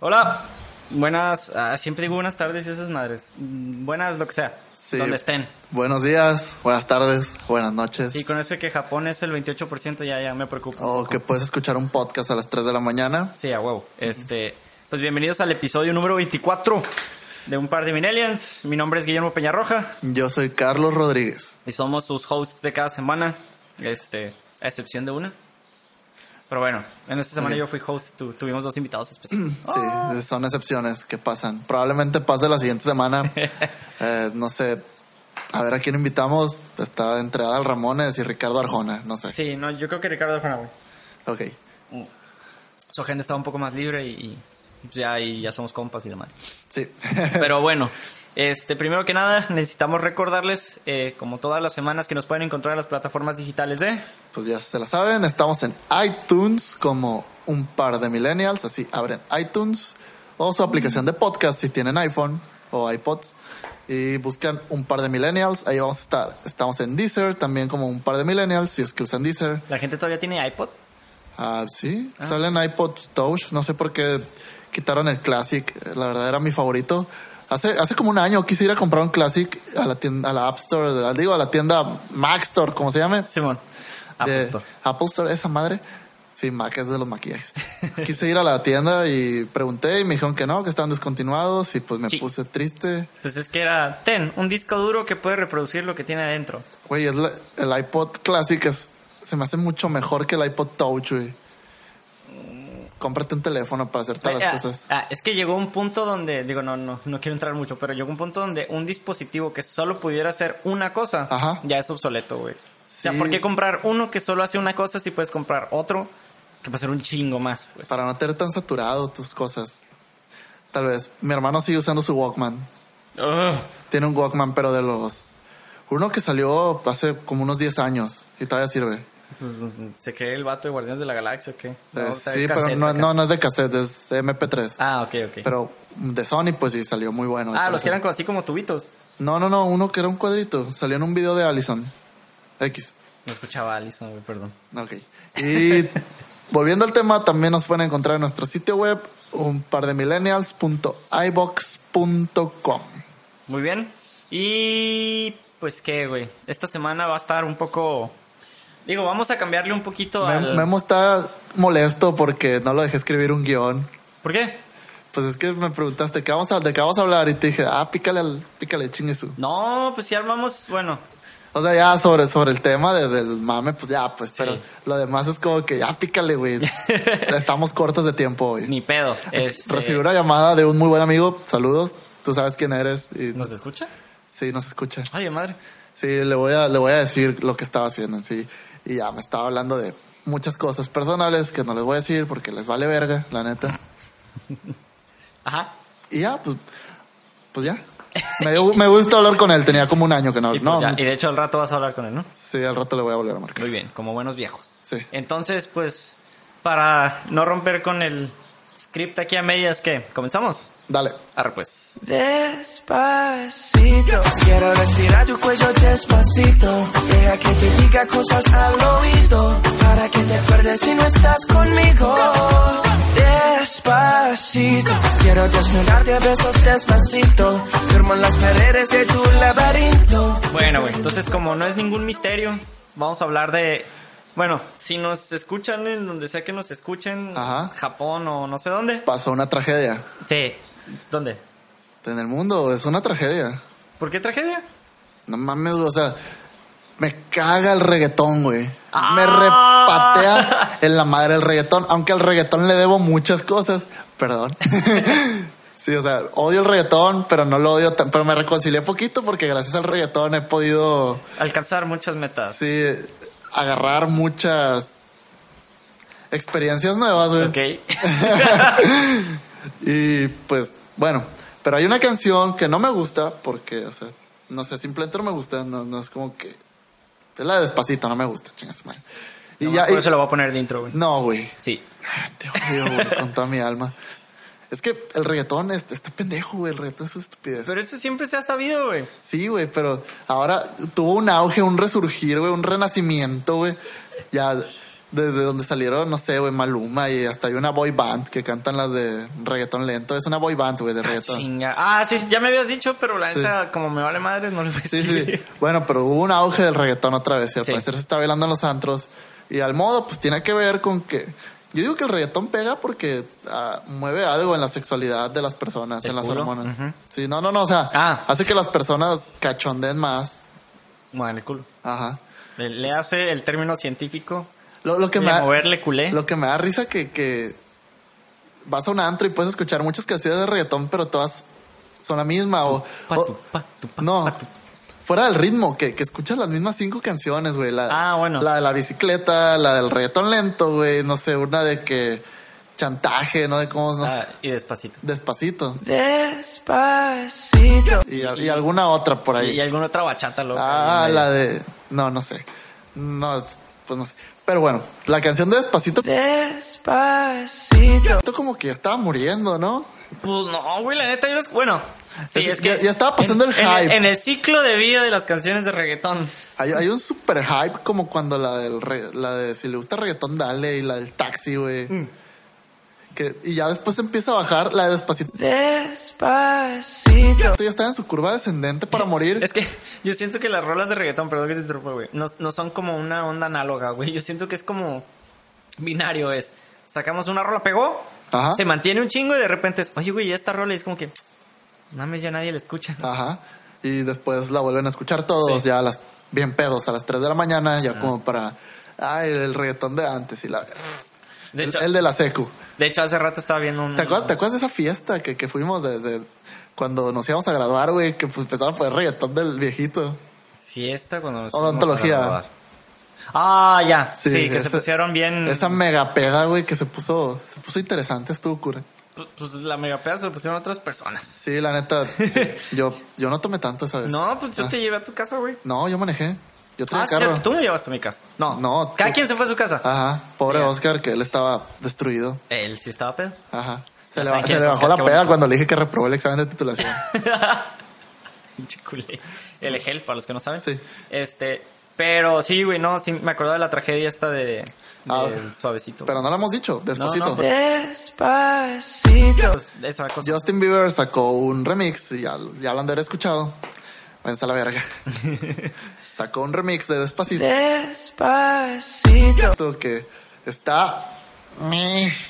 Hola, buenas, ah, siempre digo buenas tardes y esas madres. Mm, Buenas, lo que sea, Sí. donde estén. Buenos días, buenas tardes, buenas noches. Y con eso de que Japón es el 28% ya, ya me preocupa. O poco. que puedes escuchar un podcast a las 3 de la mañana. Sí, a huevo. Este, pues bienvenidos al episodio número 24 de Un Par de Millennials. Mi nombre es Guillermo Peñarroja Yo soy Carlos Rodríguez. y somos sus hosts de cada semana, este, a excepción de una. Pero bueno, en esta semana Ok. yo fui host y tu- tuvimos dos invitados especiales. Sí, son excepciones que pasan. Probablemente pase la siguiente semana. Eh, no sé, a ver a quién invitamos. Está entre Adal Ramones y Ricardo Arjona, no sé. Sí, no, yo creo que Ricardo Juana, güey. Ok. Su agenda estaba un poco más libre y, y ya, y ya somos compas y demás. Sí. Pero bueno, este, primero que nada, necesitamos recordarles, eh, como todas las semanas, que nos pueden encontrar en las plataformas digitales de. pues ya se la saben, estamos en iTunes como un par de millennials, así abren iTunes o su aplicación de podcast si tienen iPhone o iPods y buscan un par de millennials, ahí vamos a estar. Estamos en Deezer también como un par de millennials si es que usan Deezer. La gente todavía tiene iPod. Ah, sí, salen iPod Touch, no sé por qué quitaron el Classic, la verdad era mi favorito. Hace, hace como un año quise ir a comprar un Classic a la tienda, a la App Store, de- digo, a la tienda Mac Store, como se llame Simón. Apple de Store. Apple Store, esa madre. Sí, Mac es de los maquillajes. Quise ir a la tienda y pregunté y me dijeron que no, que estaban descontinuados y pues me Sí. puse triste. Pues es que era, ten, un disco duro que puede reproducir lo que tiene adentro. Güey, es la- el iPod Classic es, se me hace mucho mejor que el iPod Touch, güey. Cómprate un teléfono para hacer todas las Ah, cosas. ah, es que llegó un punto donde, digo, no, no, no quiero entrar mucho, pero llegó un punto donde un dispositivo que solo pudiera hacer una cosa, Ajá. ya es obsoleto, güey. O sea. ¿por qué comprar uno que solo hace una cosa si puedes comprar otro que puede ser un chingo más? Pues? Para no tener tan saturado tus cosas. Tal vez. Mi hermano sigue usando su Walkman. Ugh. Tiene un Walkman, pero de los... Uno que salió hace como unos 10 años y todavía sirve. ¿Se cree el vato de Guardianes de la Galaxia o qué? Eh, No, sí, pero no, no, no es de cassette, es MP3. Ah, ok, ok. Pero de Sony, pues sí, salió muy bueno. ah, los que eran así como tubitos. No, no, no, uno que era un cuadrito. Salió en un video de Allison. X. No escuchaba a Alison, güey, perdón. Ok. Y volviendo al tema, también nos pueden encontrar en nuestro sitio web, un par de millennials.ibox.com. Muy bien. Y pues qué, güey. Esta semana va a estar un poco... Digo, vamos a cambiarle un poquito al... Memo está molesto porque no lo dejé escribir un guion. ¿Por qué? Pues es que me preguntaste ¿qué vamos a, de qué vamos a hablar y te dije, ah, pícale, al, pícale, chingue su. No, pues si armamos... Bueno, O sea, ya sobre, sobre el tema de- del mame, pues ya, pues, pero Sí. lo demás es como que ya pícale, güey. Estamos cortos de tiempo hoy. ni pedo. Este, Recibí una llamada de un muy buen amigo. Saludos. Tú sabes quién eres. Y, ¿Nos escucha? Sí, nos escucha. Ay, madre. Sí, le voy a, le voy a decir lo que estaba haciendo en sí. Y ya me estaba hablando de muchas cosas personales que no les voy a decir porque les vale verga, la neta. Ajá. Y ya, pues, pues ya. Me, me gusta hablar con él. Tenía como un año que no. Y, pues no, ya, y de hecho al rato vas a hablar con él, ¿no? sí, al rato le voy a volver a marcar. Muy bien, como buenos viejos. Sí. Entonces, pues, para no romper con el script aquí a medias, ¿qué? ¿Comenzamos? Dale. Arre, pues. Despacito, quiero respirar tu cuello despacito. Deja que te diga cosas al oído. Para que te acuerdes si no estás conmigo. Despacito, quiero desnudarte a besos despacito. Firmo en las paredes de tu laberinto. Bueno, güey, entonces como no es ningún misterio, vamos a hablar de... Bueno, si nos escuchan en donde sea que nos escuchen, Ajá. Japón o no sé dónde. Pasó una tragedia. Sí. ¿Dónde? En el mundo es una tragedia. ¿Por qué tragedia? No mames, o sea, me caga el reggaetón, güey. Ah. Me repatea en la madre el reggaetón, aunque al reggaetón le debo muchas cosas. Perdón. sí, o sea, odio el reggaetón, pero no lo odio tan, pero me reconcilié poquito porque gracias al reggaetón he podido, Alcanzar muchas metas. sí, agarrar muchas experiencias nuevas, güey. Ok. Y pues, bueno, pero hay una canción que no me gusta porque, o sea, no sé, simplemente no me gusta, no, no es como que... Es la de Despacito, no me gusta, chingas madre. Y Nomás ya, por y- eso lo voy a poner de intro, güey. no, güey. Sí. Te odio, güey, con toda mi alma. Es que el reggaetón es- está pendejo, güey. El reggaetón es estupidez. Pero eso siempre se ha sabido, güey. Sí, güey, pero ahora tuvo un auge, un resurgir, güey, un renacimiento, güey. Ya desde donde salieron, no sé, güey, Maluma y hasta hay una boy band que cantan las de reggaetón lento. Es una boy band, güey, de reggaetón. Chinga. Ah, sí, sí, ya me habías dicho, pero la Sí. neta, como me vale madre, no lo voy a Sí, decir. sí. Bueno, pero hubo un auge del reggaetón otra vez y al Sí. parecer se está bailando en los antros. Y al modo, pues tiene que ver con que. Yo digo que el reggaetón pega porque ah, mueve algo en la sexualidad de las personas, ¿El en las hormonas. Sí, no, no, no, o sea, Ah. hace que las personas cachonden más. Bueno, el culo. Ajá. Le, le hace el término científico. Lo, lo que de me da, moverle culé. lo que me da risa que, que vas a un antro y puedes escuchar muchas canciones de reggaetón, pero todas son la misma. O, no. Fuera del ritmo, que, que escuchas las mismas cinco canciones, güey. La, Ah, bueno. La de la bicicleta, la del reggaetón lento, güey. No sé, una de que chantaje, no de cómo, no sé, Ah, y despacito. despacito. Despacito. Y, y alguna otra por ahí. Y, y alguna otra bachata, loca. ah, la de, no, no sé. No, pues no sé. Pero bueno, la canción de Despacito, Despacito. esto como que ya estaba muriendo, ¿no? Pues no, güey, la neta, yo los... Bueno, sí, Es- es, que... ya- ya estaba pasando en- el en hype. En, el ciclo de vida de las canciones de reggaetón. Hay, hay un super hype como cuando la del re- la de si le gusta reggaetón dale y la del taxi, güey. Mm. Que, y ya después empieza a bajar la de despacito. Despacito. Ya está en su curva descendente para morir. Es que yo siento que las rolas de reggaetón, perdón que te interrumpa, güey, no, no son como una onda análoga, güey. Yo siento que es como binario, es... Sacamos una rola, pegó, Ajá. se mantiene un chingo y de repente es, oye, güey, ya esta rola y es como que, mames, ya nadie la escucha. Ajá. Y después la vuelven a escuchar todos Sí. ya a las bien pedos a las 3 de la mañana, ya como para ay, el reggaetón de antes y la De el, hecho, el de la secu. de hecho, hace rato estaba viendo un... ¿Te acuerdas, ¿Te acuerdas de esa fiesta que, que fuimos de, de- cuando nos íbamos a graduar, güey? Que pues empezaba a poner reggaetón del viejito. Fiesta cuando nos Odontología. fuimos a graduar. Ah, ya. Sí, que se pusieron bien. Esa mega peda, güey, que se puso, se puso interesante, estuvo cura. Pues, la megapeda se lo pusieron otras personas. Sí, la neta, sí, yo, yo no tomé tanto esa vez. No, pues yo Ah. te llevé a tu casa, güey. No, yo manejé. Yo traía Ah, carro. cierto, tú me llevaste a mi casa. No, No, Cada tú- quien se fue a su casa. Ajá, pobre Sí. Oscar, que él estaba destruido. Él sí estaba pedo. Ajá. Se le, se bajó Oscar, la peda cuando le dije que reprobó el examen de titulación. Pinche culé. El Egel, para los que no saben. Sí. Este, pero sí, güey, no, sí, me acordaba de la tragedia esta de, Ah, del suavecito. Pero no lo hemos dicho, despacito. No, no, Despacito. Esa cosa. Justin Bieber sacó un remix, y ya, ya lo han de haber escuchado. Váyanse a la verga. sacó un remix de Despacito Despacito. que está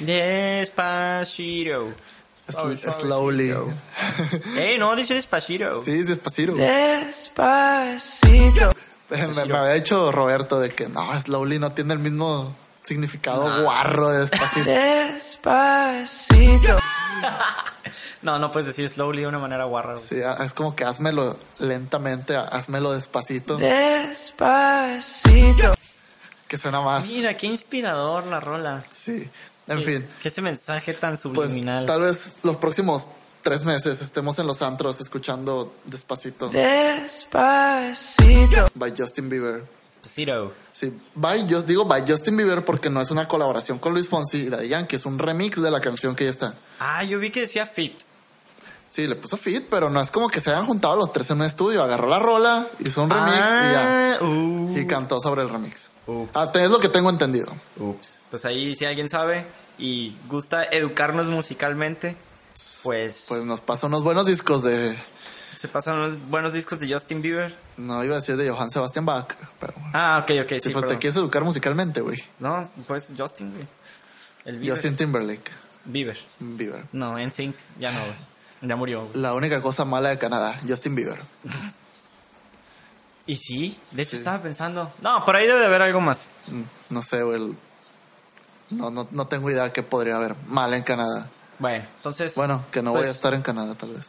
Despacito. es- slowly. Ey, no, dice despacito. sí, es Despacito. Despacito. Me, me había dicho Roberto de que no, slowly no tiene el mismo significado Ah. guarro de Despacito. Despacito. No, no puedes decir slowly de una manera guarra. güey. Sí, es como que házmelo lentamente, házmelo despacito, Despacito. que suena más. Mira, qué inspirador la rola. Sí, en Qué- fin. Que ese mensaje tan Pues subliminal. tal vez los próximos tres meses estemos en los antros escuchando Despacito Despacito. by Justin Bieber. Despacito. Sí, by, yo digo by Justin Bieber porque no es una colaboración con Luis Fonsi y Daddy Yankee, es un remix de la canción que ya está. Ah, yo vi que decía fit. Sí, le puso fit, pero no es como que se hayan juntado los tres en un estudio. Agarró la rola, hizo un remix y ya. Ah, uh. Y cantó sobre el remix. Ups. Hasta es lo que tengo entendido. Ups. Pues ahí, si alguien sabe y gusta educarnos musicalmente, pues, Pues nos pasa unos buenos discos de. se pasan unos buenos discos de Justin Bieber. No iba a decir de Johann Sebastian Bach, pero. Ah, ok, ok, Sí, sí. pues te quieres educar musicalmente, güey. No, pues Justin, güey. El Bieber. Justin Timberlake, Bieber. Bieber. No, en Sync ya no, güey. Ya murió. güey. La única cosa mala de Canadá, Justin Bieber. Y sí, de hecho Sí. estaba pensando. No, por ahí debe de haber algo más. Mm, No sé, güey. No, no, no tengo idea qué podría haber mal en Canadá. Bueno, entonces. Bueno, que no voy a pues, estar en Canadá, tal vez.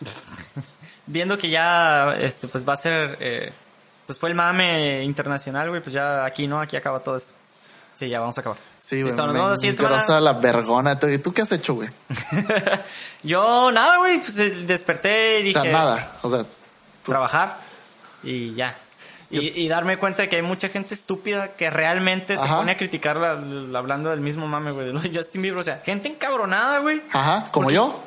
Viendo que ya, este, pues va a ser. eh, pues fue el mame internacional, güey. Pues ya aquí, ¿no? Aquí acaba todo esto. Sí, ya vamos a acabar. Sí, güey. Me vemos la vergona. ¿Y tú qué has hecho, güey? Yo, nada, güey. Pues eh, desperté y O dije. sea, nada. O sea, Trabajar y ya. Y, y darme cuenta de que hay mucha gente estúpida que realmente se pone a criticar la- la- hablando del mismo mame, güey, de Justin Bieber. O sea, gente encabronada, güey. ajá, como yo.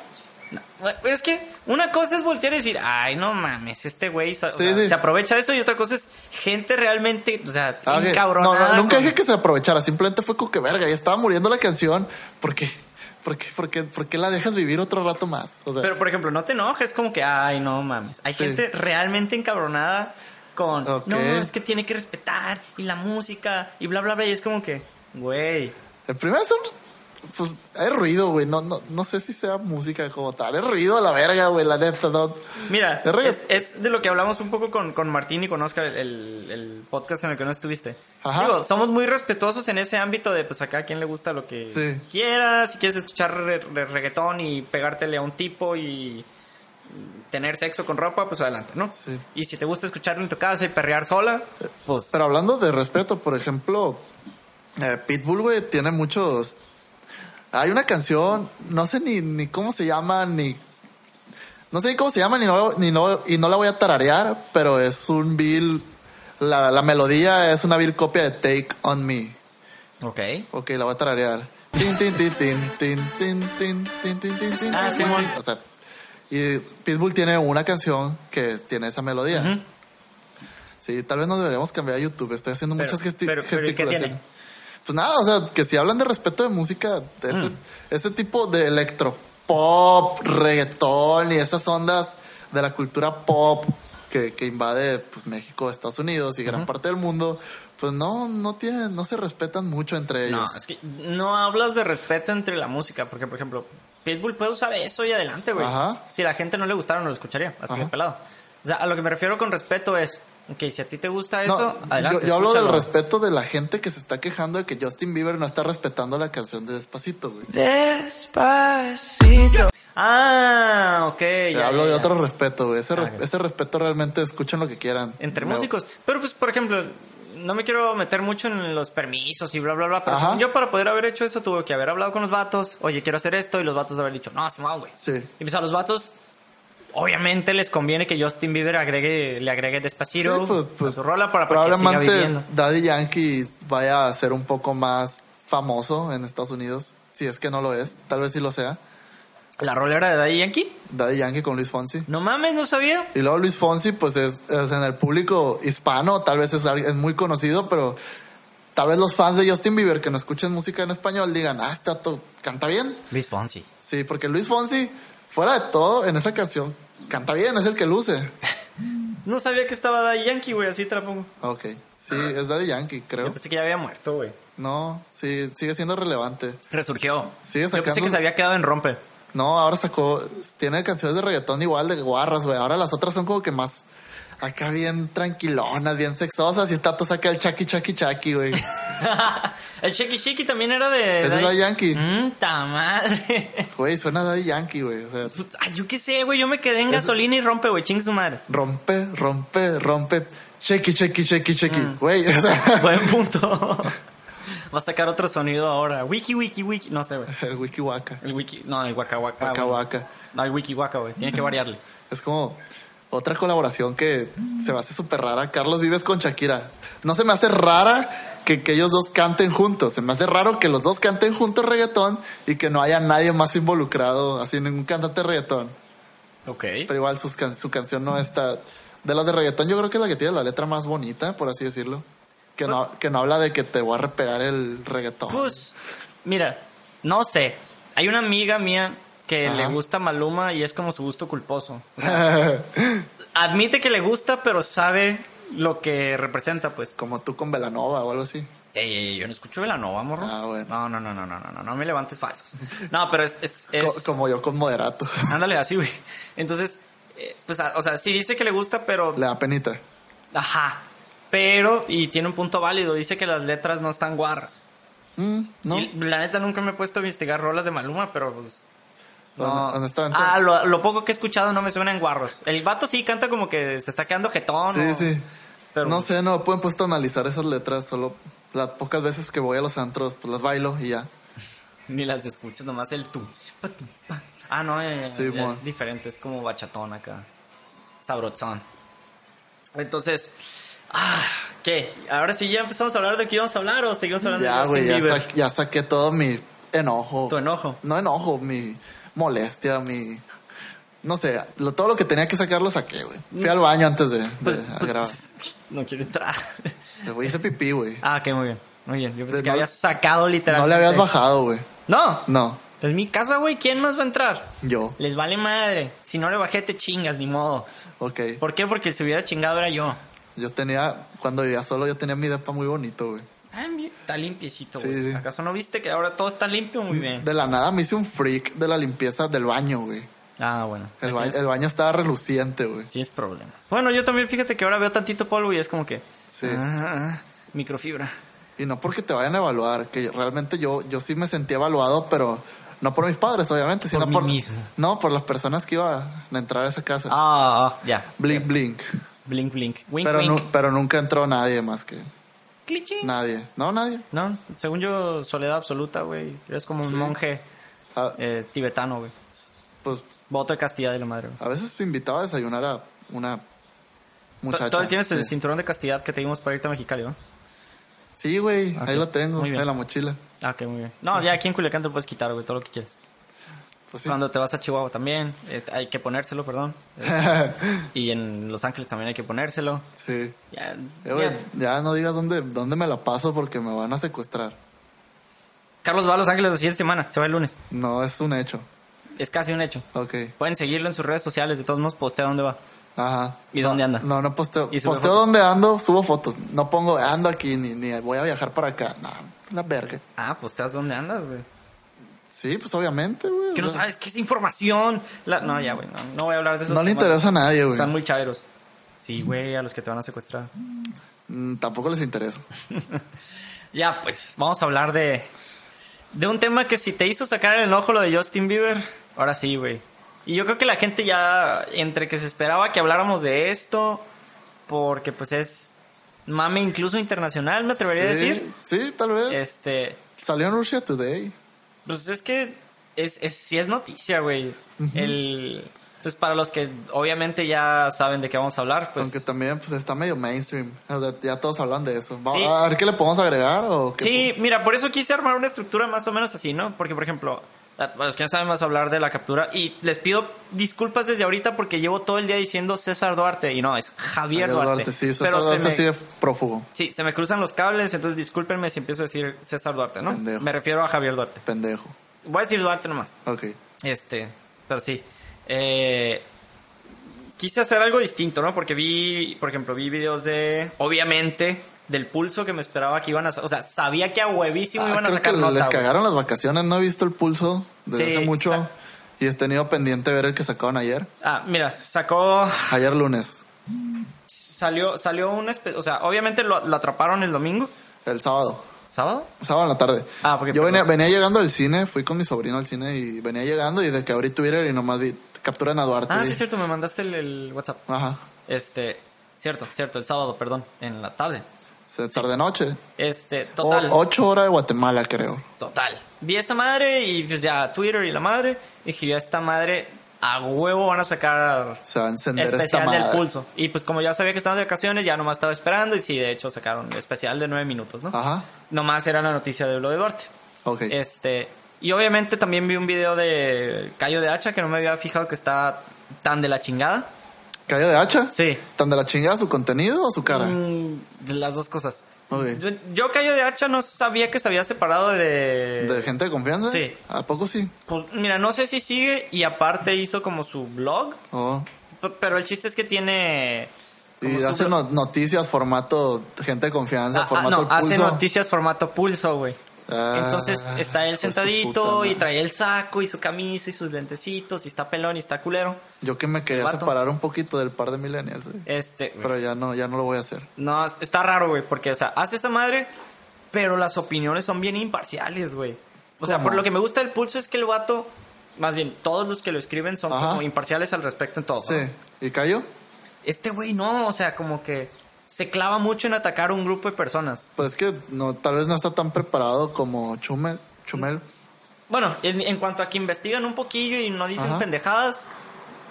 No, Es que una cosa es voltear y decir, ay, no mames, este güey Sí, sí. se aprovecha de eso y otra cosa es gente realmente, o sea, Ah. No, encabronada. no, nunca dije que se aprovechara. Simplemente fue como que verga. Ya estaba muriendo la canción. ¿Por qué? ¿Por qué, por qué, por qué la dejas vivir otro rato más? O sea, Pero, por ejemplo, no te enojes, como que, ay, no mames. Hay Sí. gente realmente encabronada con, Ok. no, es que tiene que respetar y la música y bla, bla, bla. Y es como que, güey. el primero es un. Pues es ruido, güey. No, no, no sé si sea música como tal. Es ruido a la verga, güey. La neta, no. Mira, es, es de lo que hablamos un poco con, con Martín y con Oscar, el, el podcast en el que no estuviste. Ajá. Digo, somos muy respetuosos en ese ámbito de, pues acá a quien le gusta lo que Sí. quiera. Si quieres escuchar re- re- reggaetón y pegártele a un tipo y tener sexo con ropa, pues adelante, ¿no? Sí. Y si te gusta escucharlo en tu casa y perrear sola, pues... Pero hablando de respeto, por ejemplo, eh, Pitbull, güey, tiene muchos. Hay una canción, no sé ni, ni cómo se llama, ni. No sé ni cómo se llama, ni no, ni no, y no la voy a tararear, pero es un bill. La, la melodía es una bill copia de Take on Me. Ok. Ok, la voy a tararear. Tin, tin, tin, tin, tin, tin, tin, tin, tin, tin, tin, Ah, tin, Simón. tin. O sea, y Pitbull tiene una canción que tiene esa melodía. Ujú. Sí, tal vez nos deberíamos cambiar a YouTube. Estoy haciendo Pero- muchas gesti pero- pero ¿y qué gesticulaciones. Pues nada, o sea, que si hablan de respeto de música, de ese, Mm. ese tipo de electropop, reggaetón y esas ondas de la cultura pop que, que invade pues, México, Estados Unidos y gran parte del mundo, pues no, no tienen, no se respetan mucho entre ellos. No, es que no hablas de respeto entre la música, porque por ejemplo, Pitbull puede usar eso y adelante, güey. Ajá. Si a la gente no le gustara, no lo escucharía, así de pelado. O sea, a lo que me refiero con respeto es, ok, si a ti te gusta eso, No, adelante. yo, yo hablo del respeto de la gente que se está quejando de que Justin Bieber no está respetando la canción de Despacito, güey. Despacito. Ah, ok. Te ya, hablo ya, de ya. otro respeto, güey. Ese, Ah, re- ok. ese respeto realmente escuchen lo que quieran. Entre músicos. Pero pues, por ejemplo, no me quiero meter mucho en los permisos y bla, bla, bla. Pero Ajá. yo para poder haber hecho eso tuve que haber hablado con los vatos. Oye, quiero hacer esto. Y los vatos haber dicho, no, Simón, güey. Sí. Y pues a los vatos, obviamente les conviene que Justin Bieber agregue, le agregue despacito Sí, pues, pues, a su rola para, para que siga probablemente viviendo. Daddy Yankee vaya a ser un poco más famoso en Estados Unidos. Si es que no lo es, tal vez sí lo sea. ¿La rola era de Daddy Yankee? Daddy Yankee con Luis Fonsi. No mames, no sabía. Y luego Luis Fonsi, pues es, es en el público hispano, tal vez es, es muy conocido, pero tal vez los fans de Justin Bieber que no escuchen música en español digan, ah, está todo, canta bien. Luis Fonsi. Sí, porque Luis Fonsi, fuera de todo, en esa canción, canta bien, es el que luce. No sabía que estaba Daddy Yankee, güey, así te la pongo. Ok, sí, es Daddy Yankee, Yo creo. pensé que ya había muerto, güey. No, sí, sigue siendo relevante. Resurgió. Sigue Yo pensé sacando- que se había quedado en rompe. No, ahora sacó, tiene canciones de reggaetón igual de guarras, güey. Ahora las otras son como que más acá bien tranquilonas, bien sexosas y está todo saca el chaki chaki chaki, güey. el Shiki Shiki también era de... Es de Daddy Yankee. Mm, ta madre. Güey, suena a Daddy Yankee, güey. O sea, Pues, Ay, yo qué sé, güey. Yo me quedé en gasolina y rompe, güey. Ching su madre. rompe, rompe, rompe. Shakey, shakey, shakey, shakey. Güey, o sea, Buen punto. Va a sacar otro sonido ahora. Wiki, wiki, wiki. No sé, güey. el wiki waka. El wiki. No, el waka waka. Waka waka. No, el wiki waka, güey. Tiene que variarle. Es como otra colaboración que se me hace súper rara. Carlos Vives con Shakira. No se me hace rara que, que ellos dos canten juntos. Se me hace raro que los dos canten juntos reggaetón y que no haya nadie más involucrado, así ningún cantante de reggaetón. Ok. Pero igual sus can- su canción no está... De las de reggaetón yo creo que es la que tiene la letra más bonita, por así decirlo. Que no, que no habla de que te voy a repegar el reggaetón. Pues, mira, no sé. Hay una amiga mía que Ajá. le gusta Maluma y es como su gusto culposo. O sea, admite que le gusta, pero sabe lo que representa, pues. Como tú con Velanova o algo así. Ey, ey, ey, yo no escucho Velanova, morro. Ah, bueno. No, no, no, no, no, no, no, no me levantes falsos. No, pero es... es, es- Co- como yo con Moderato. Ándale, así, güey. Entonces, eh, pues, o sea, sí dice que le gusta, pero... Le da penita. Ajá. Pero, y tiene un punto válido, dice que las letras no están guarras. Mm, ¿No? Y la neta nunca me he puesto a investigar rolas de Maluma, pero pues... No. Hon- honestamente. Ah, lo, lo poco que he escuchado no me suenan guarros. El vato sí canta como que se está quedando jetón. Sí, o- sí. Pero, No sé, no pueden puesto a analizar esas letras, solo Las pocas veces que voy a los antros, pues las bailo y ya. Ni las escuchas, nomás el tú. Ah, no, eh, Sí, es diferente, es como bachatón acá. Sabrozón. Entonces, ah, ¿qué? Ahora sí ya empezamos a hablar de qué íbamos a hablar o seguimos hablando Ya, de güey, Justin ya, sa- ya saqué todo mi enojo. Tu enojo. No enojo, mi molestia, mi... No sé, lo- todo lo que tenía que sacar lo saqué, güey. Fui al baño antes de, de Pues, grabar. No quiero entrar. Güey, hice pipí, güey. Ah, ok, muy bien. Muy bien. Yo pensé De- que no- habías sacado literalmente. No le habías bajado, güey. No. No, Es mi casa, güey. ¿Quién más va a entrar? yo. Les vale madre. Si no le bajé, te chingas, ni modo. Ok. ¿Por qué? Porque se hubiera chingado era yo. Yo tenía, cuando vivía solo, yo tenía mi depa muy bonito, güey. Ah, está limpiecito, güey. sí. ¿Acaso no viste que ahora todo está limpio? Muy bien. De la nada me hice un freak de la limpieza del baño, güey. Ah, bueno. El, ba- baño estaba reluciente, güey. Tienes problemas. Bueno, yo también fíjate que ahora veo tantito polvo y es como que... Sí. ah, microfibra. Y no porque te vayan a evaluar, que realmente yo, yo sí me sentí evaluado, pero no por mis padres, obviamente, sino mí por mismo. No, por las personas que iban a entrar a esa casa. Ah, ah, ya. Blink, blink. Blink, blink. Wink, Pero, wink. nu- pero nunca entró nadie más que Clichín. nadie. No, nadie. No, según yo, soledad absoluta, güey. Eres como un monje Ah, eh, tibetano, güey. pues Voto de castidad de la madre, güey. a veces me invitaba a desayunar a una muchacha. Todavía tienes el cinturón de castidad que te dimos para irte a Mexicali, ¿no? Sí, güey, ahí lo tengo, muy bien. en la mochila. Ah, ok, muy bien. No, ya aquí en Culiacán te lo puedes quitar, güey, todo lo que quieras. Pues sí. Cuando te vas a Chihuahua también, eh, hay que ponérselo, perdón. Eh, y en Los Ángeles también hay que ponérselo. sí. Ya, Eh, ya. ya no digas dónde, dónde me la paso porque me van a secuestrar. Carlos va a Los Ángeles la siguiente semana, se va el lunes. No, es un hecho. Es casi un hecho. Ok. Pueden seguirlo en sus redes sociales, de todos modos postea dónde va. Ajá. ¿Y No, dónde anda? No, no posteo. ¿Y sube Posteo fotos? donde ando, subo fotos. No pongo ando aquí ni, ni voy a viajar para acá. No, la verga. Ah, posteas dónde andas, güey. Sí, pues obviamente, güey. Que no sabes qué es información. La- No, ya, güey, no, no voy a hablar de eso. No le interesa a nadie, güey. Están muy chairos. Sí, güey, a los que te van a secuestrar. Mm, Tampoco les interesa. Ya, pues, vamos a hablar de... De un tema que si te hizo sacar el enojo lo de Justin Bieber, ahora sí, güey. Y yo creo que la gente ya, entre que se esperaba que habláramos de esto, porque pues es mame incluso internacional, me atrevería a decir. Sí, tal vez. Este, Salió en Russia Today. Pues es que es, es, sí es noticia, güey. El, pues para los que obviamente ya saben de qué vamos a hablar, pues... Aunque también pues está medio mainstream. O sea, ya todos hablan de eso. Sí. A ver qué le podemos agregar o qué Sí, mira, por eso quise armar una estructura más o menos así, ¿no? Porque, por ejemplo, para los que no saben más hablar de la captura, y les pido disculpas desde ahorita porque llevo todo el día diciendo César Duarte, y no, es Javier, Javier Duarte. Duarte, sí, César Pero Duarte me- sigue prófugo. Sí, se me cruzan los cables, entonces discúlpenme si empiezo a decir César Duarte, ¿no? Pendejo. Me refiero a Javier Duarte. Pendejo. Voy a decir Duarte nomás. Ok. Este, pero sí. Eh, quise hacer algo distinto, ¿no? Porque vi, por ejemplo, vi videos de, obviamente, del pulso que me esperaba que iban a, o sea, sabía que a huevísimo Ah, iban a sacar que nota. les cagaron las vacaciones. No he visto el pulso desde Sí, hace mucho. Y he tenido pendiente ver el que sacaron ayer. Ah, mira, sacó, Ayer lunes. salió, salió especie, o sea, obviamente lo, lo atraparon el domingo. El sábado. ¿Sábado? Sábado en la tarde. Ah, porque- Yo venía, venía llegando del cine, fui con mi sobrino al cine y venía llegando y de que abrí Twitter y nomás vi capturan a Duarte. Ah, y- sí, es cierto, me mandaste el, el WhatsApp. Ajá. Este, cierto, cierto, el sábado, perdón, en la tarde. Se tarde noche. Este, O- total. ocho horas de Guatemala, creo. Total. Vi esa madre y pues ya Twitter y la madre. Y dije, ya esta madre a huevo van a sacar Se va a encender esta especial madre. del pulso. Y pues como ya sabía que estaban de vacaciones, ya nomás estaba esperando. Y sí, de hecho sacaron especial de nueve minutos, ¿no? Ajá. Nomás era la noticia de lo de Duarte. Ok. Este, y obviamente también vi un video de Cayo de Hacha que no me había fijado que está tan de la chingada. ¿Calle de hacha? Sí. ¿Tan de la chingada su contenido o su cara? Mm, las dos cosas. Yo, yo Cayo de Hacha no sabía que se había separado de... ¿De gente de confianza? Sí. ¿A poco sí? Pues, mira, no sé si sigue y aparte hizo como su blog, Oh. pero el chiste es que tiene... Y hace no- noticias formato gente de confianza, Ah, ah, formato no, el pulso. hace noticias formato pulso, güey. Ah, Entonces está él pues sentadito y trae el saco y su camisa y sus lentecitos y está pelón y está culero. Yo que me quería separar un poquito del par de millennials, güey. Este, Pero ya no, ya no lo voy a hacer. no, está raro, güey, porque, o sea, hace esa madre, pero las opiniones son bien imparciales, güey. O sea, por lo que me gusta del pulso es que el vato, más bien, todos los que lo escriben son Ajá. como imparciales al respecto en todo. ¿no? Sí. ¿Y cayó? Este güey no, o sea, como que se clava mucho en atacar a un grupo de personas. Pues es que no, tal vez no está tan preparado como Chumel. Chumel. Bueno, en, en cuanto a que investigan un poquillo y no dicen Ajá. pendejadas,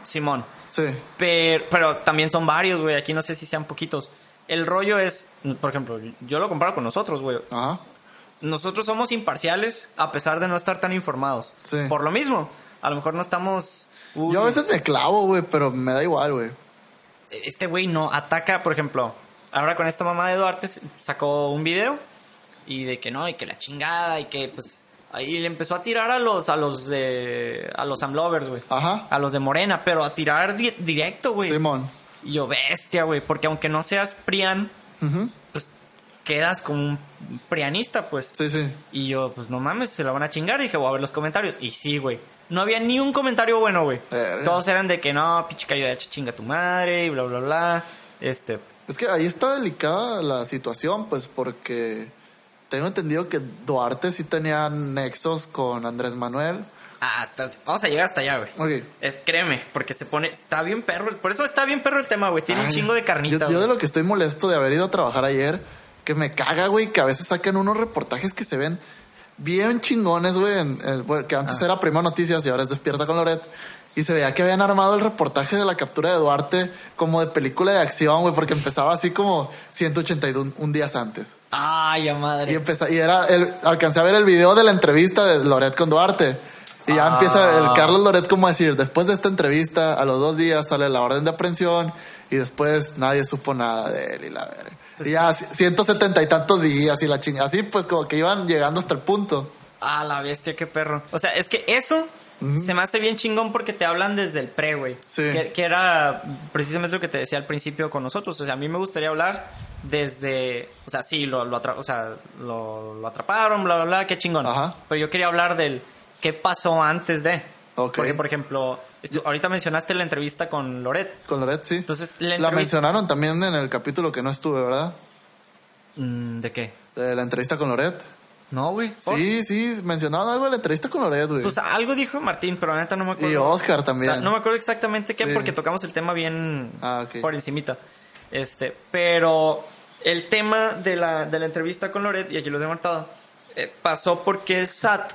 Simón. Sí. Pero, pero también son varios, güey. Aquí no sé si sean poquitos. El rollo es, por ejemplo, yo lo comparo con nosotros, güey. Ajá. Nosotros somos imparciales a pesar de no estar tan informados. Sí. Por lo mismo, a lo mejor no estamos... uy, Yo a veces me clavo, güey, pero me da igual, güey. Este güey no ataca, por ejemplo, ahora con esta mamá de Duarte sacó un video y de que no, y que la chingada, y que pues ahí le empezó a tirar a los, a los de, a los Amlovers, güey. Ajá. A los de Morena, pero a tirar di- directo, güey. Simón. Y yo, bestia, güey, porque aunque no seas prian, Ujú. pues quedas como un prianista, pues. Sí, sí. Y yo, pues no mames, se la van a chingar. Y dije, voy a ver los comentarios. Y sí, güey. No había ni un comentario bueno, güey. Todos eran de que no, pinche callo de chinga tu madre, y bla, bla, bla. Este. Es que ahí está delicada la situación, pues, porque tengo entendido que Duarte sí tenía nexos con Andrés Manuel. Ah, hasta- vamos a llegar hasta allá, güey. Ok. Es- créeme, porque se pone. Está bien perro. Por eso está bien perro el tema, güey. Tiene un chingo de carnita. Yo, de lo que estoy molesto de haber ido a trabajar ayer, que me caga, güey, que a veces sacan unos reportajes que se ven bien chingones, güey, en- que Ah. antes era Prima Noticias y ahora es Despierta con Loret. Y se veía que habían armado el reportaje de la captura de Duarte como de película de acción, güey, porque empezaba así como 181 días antes. Ay, a madre. Y empezó, y era el, alcancé a ver el video de la entrevista de Loret con Duarte. Y ya Ah. empieza el Carlos Loret como a decir, después de esta entrevista, a los dos días sale la orden de aprehensión y después nadie supo nada de él y la verga. Pues y ya c- 170 y tantos días y la chingada. Así pues como que iban llegando hasta el punto. Ah, la bestia, qué perro. O sea, es que eso se me hace bien chingón porque te hablan desde el pre, güey. Sí. Que, que era precisamente lo que te decía al principio con nosotros. O sea, a mí me gustaría hablar desde. O sea, sí, lo, lo, atra- o sea, lo, lo atraparon, bla, bla, bla, qué chingón. Ajá. Pero yo quería hablar del qué pasó antes de. Ok. Porque, por ejemplo, ahorita mencionaste la entrevista con Loret. Con Loret, sí. Entonces, la la mencionaron también en el capítulo que no estuve, ¿verdad? Mm, ¿De qué? De la entrevista con Loret. No, güey. Sí, sí, mencionaron algo de la entrevista con Loret, güey. Pues algo dijo Martín, pero la neta no me acuerdo. y Oscar O también. sea, no me acuerdo exactamente qué, Sí. porque tocamos el tema bien Ah, por encimita. Este, pero el tema de la, de la entrevista con Loret, y aquí lo he marcado, eh, pasó porque el SAT,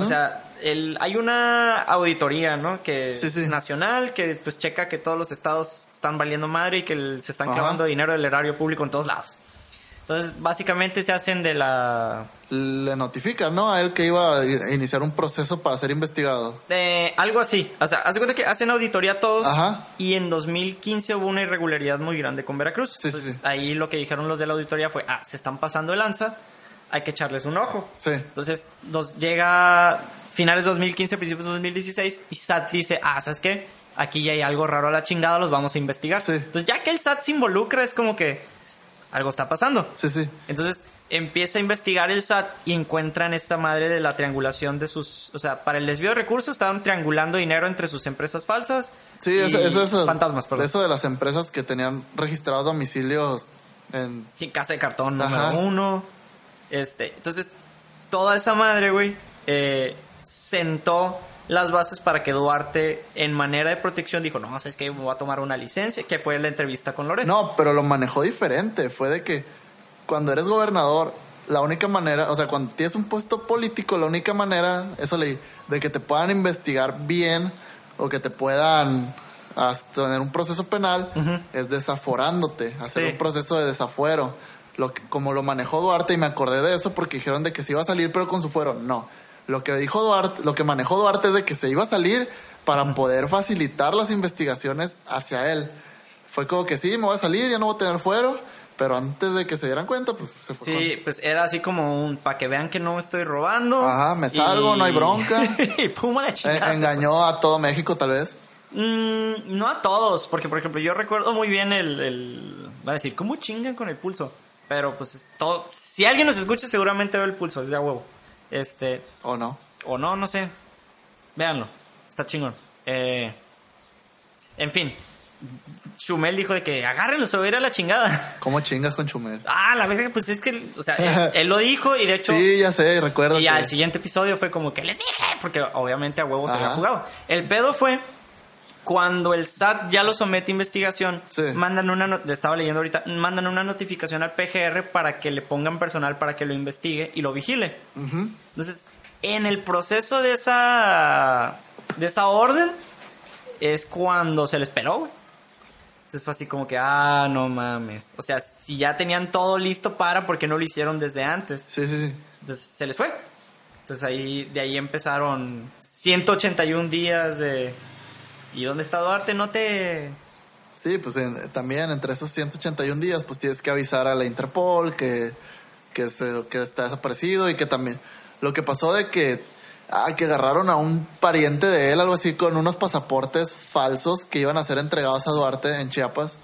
o sea, el, hay una auditoría, ¿no? Que Sí, nacional, que pues checa que todos los estados están valiendo madre y que el- se están Ajá. clavando dinero del erario público en todos lados. Entonces, básicamente se hacen de la Le notifican, ¿no? A él que iba a iniciar un proceso para ser investigado. Eh, algo así. O sea, haz de cuenta que hacen auditoría todos. Ajá. Y en 2015 hubo una irregularidad muy grande con Veracruz. Sí, sí, Entonces, sí. Ahí lo que dijeron los de la auditoría fue, ah, se están pasando de lanza, hay que echarles un ojo. Sí. Entonces nos llega finales 2015, principios de 2016 y SAT dice, ah, ¿sabes qué? Aquí ya hay algo raro a la chingada, los vamos a investigar. Sí. Entonces ya que el SAT se involucra es como que algo está pasando. Sí, sí. Entonces empieza a investigar el SAT y encuentran esta madre de la triangulación de sus, o sea, para el desvío de recursos estaban triangulando dinero entre sus empresas falsas. Sí, y eso, eso, eso- fantasmas, perdón. Eso de las empresas que tenían registrados domicilios en... Casa de cartón Ajá. número uno. Este, entonces toda esa madre, güey, eh, sentó las bases para que Duarte, en manera de protección, dijo, no, es que voy a tomar una licencia, que fue la entrevista con Loret. No, pero lo manejó diferente. Fue de que cuando eres gobernador, la única manera, o sea, cuando tienes un puesto político, la única manera, eso leí, de que te puedan investigar bien o que te puedan hasta tener un proceso penal es desaforándote, hacer Sí. un proceso de desafuero. Lo que- como lo manejó Duarte y me acordé de eso porque dijeron de que se iba a salir pero con su fuero. No. Lo que dijo Duarte, lo que manejó Duarte es de que se iba a salir para poder facilitar las investigaciones hacia él. Fue como que sí, me voy a salir, ya no voy a tener fuero, pero antes de que se dieran cuenta, pues se fue. Sí, pues era así como un, para que vean que no estoy robando. Ajá, me salgo, no hay bronca. y pum, a la con- chingada. Eh, engañó a todo México, tal vez. Mm, no a todos, porque por ejemplo yo recuerdo muy bien el, el... Va a decir, ¿cómo chingan con el pulso? Pero pues es todo... Si alguien nos escucha seguramente ve el pulso, es de a huevo. Este... ¿O no? O no, no sé. Véanlo. Está chingón. Eh, en fin. Chumel dijo de que agárrenlo, se va a ir a la chingada. ¿Cómo chingas con Chumel? Ah, la verga, pues es que, o sea, él, él lo dijo y de hecho... Sí, ya sé, recuerdo. Y que- al siguiente episodio fue como que les dije, porque obviamente a huevo se había jugado. El pedo fue cuando el SAT ya lo somete a investigación, Sí. mandan una, estaba leyendo ahorita, mandan una notificación al PGR para que le pongan personal para que lo investigue y lo vigile. Entonces, en el proceso de esa, de esa orden, es cuando se les peló, güey. Entonces fue así como que, ah, no mames. O sea, si ya tenían todo listo para, ¿por qué no lo hicieron desde antes? Sí, sí, sí. Entonces se les fue. Entonces ahí, de ahí empezaron 181 días de... ¿Y dónde está Duarte? No te... Sí, pues en- también entre esos 181 días, pues tienes que avisar a la Interpol que, que, se- que está desaparecido y que también lo que pasó de que, ah, que agarraron a un pariente de él, algo así, con unos pasaportes falsos que iban a ser entregados a Duarte en Chiapas.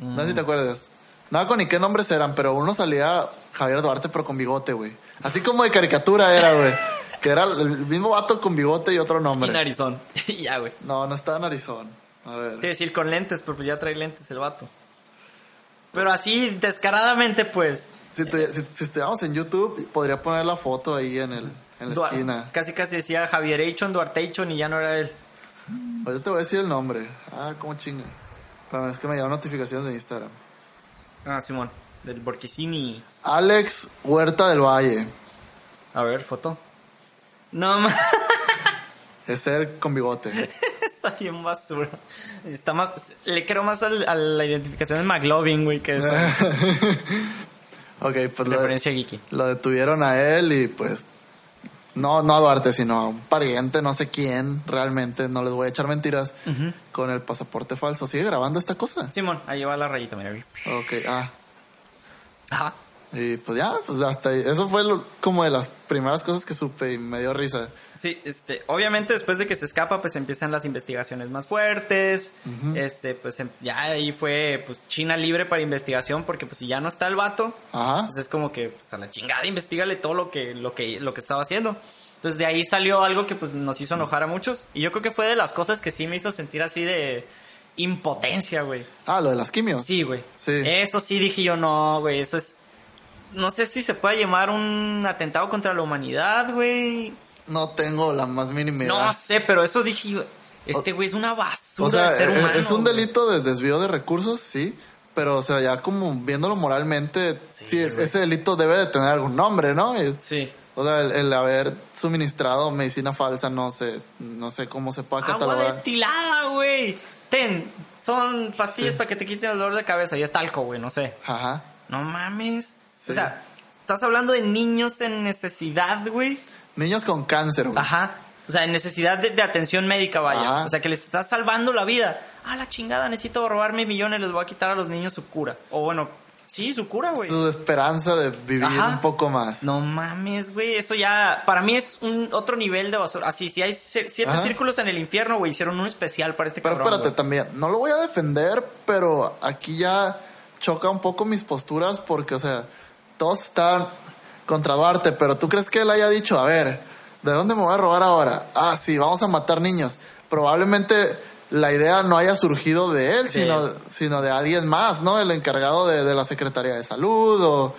No sé si te acuerdas. Nada con ni qué nombres eran, pero uno salía Javier Duarte, pero con bigote, güey. Así como de caricatura era, güey. Que era el mismo vato con bigote y otro Y nombre. narizón. Y ya, güey. No, no estaba en Arizona. A ver. A decir con lentes, pero pues ya trae lentes el vato. Pero así, descaradamente, pues. Si, tu- si, si estuviéramos en YouTube, podría poner la foto ahí en, el, en la esquina. Casi casi decía Javier Eichon, Duarte Eichon y ya no era él. Ahorita te voy a decir el nombre. Ah, cómo chinga. Espérame, es que me llegaron notificaciones de Instagram. Ah, Simón. Del Borquicini. Alex Huerta del Valle. A ver, foto. No, ma- Es ser con bigote. está bien basura. Está más... Le creo más al- a la identificación de McLovin, güey, que eso. ok, pues lo, geeky. lo detuvieron a él y pues... No, no a Duarte, sino a un pariente, no sé quién, realmente, no les voy a echar mentiras, con el pasaporte falso. ¿Sigue grabando esta cosa? Simón, ahí va la rayita, mira. Ok, ah, Ajá. Y pues ya, pues hasta ahí. Eso fue lo- como de las primeras cosas que supe y me dio risa. Sí, este, obviamente después de que se escapa, pues empiezan las investigaciones más fuertes. Este, pues em- ya ahí fue, pues China libre para investigación, porque pues si ya no está el vato, Ajá. pues es como que, pues a la chingada, investigale todo lo que, lo que, lo que estaba haciendo. Entonces de ahí salió algo que pues nos hizo enojar a muchos. Y yo creo que fue de las cosas que sí me hizo sentir así de impotencia, güey. Ah, lo de las quimios. Sí, güey. Sí. Eso sí dije yo, no, güey, eso es... No sé si se puede llamar un atentado contra la humanidad, güey. No tengo la más mínima idea. No sé, pero eso dije. Este güey es una basura o sea, de ser es- humano. es un delito de desvío de recursos, sí. Pero, o sea, ya como viéndolo moralmente, Sí, ese delito debe de tener algún nombre, ¿no? Sí. O sea, el, el haber suministrado medicina falsa, no sé, no sé cómo se puede Agua catalogar. destilada, güey. Ten, son pastillas Sí. para que te quiten el dolor de cabeza y es talco, güey, no sé. Ajá. No mames. Sí. O sea, estás hablando de niños en necesidad, güey. Niños con cáncer, güey. Ajá. O sea, en necesidad de, de atención médica, vaya. Ajá. O sea, que les estás salvando la vida. Ah, la chingada, necesito robarme millones, les voy a quitar a los niños su cura. O bueno, sí, su cura, güey. Su esperanza de vivir Ajá. un poco más. No mames, güey, eso ya para mí es un otro nivel de basura. Así, si hay siete Ajá. círculos en el infierno, güey, hicieron un especial para este Pero cabrón. espérate, también, no lo voy a defender, pero aquí ya choca un poco mis posturas porque, o sea, todos están contra Duarte, pero tú crees que él haya dicho, a ver, ¿de dónde me voy a robar ahora? Ah, sí, vamos a matar niños. Probablemente la idea no haya surgido de él, sino, sino de alguien más, ¿no? El encargado de, de la Secretaría de Salud o...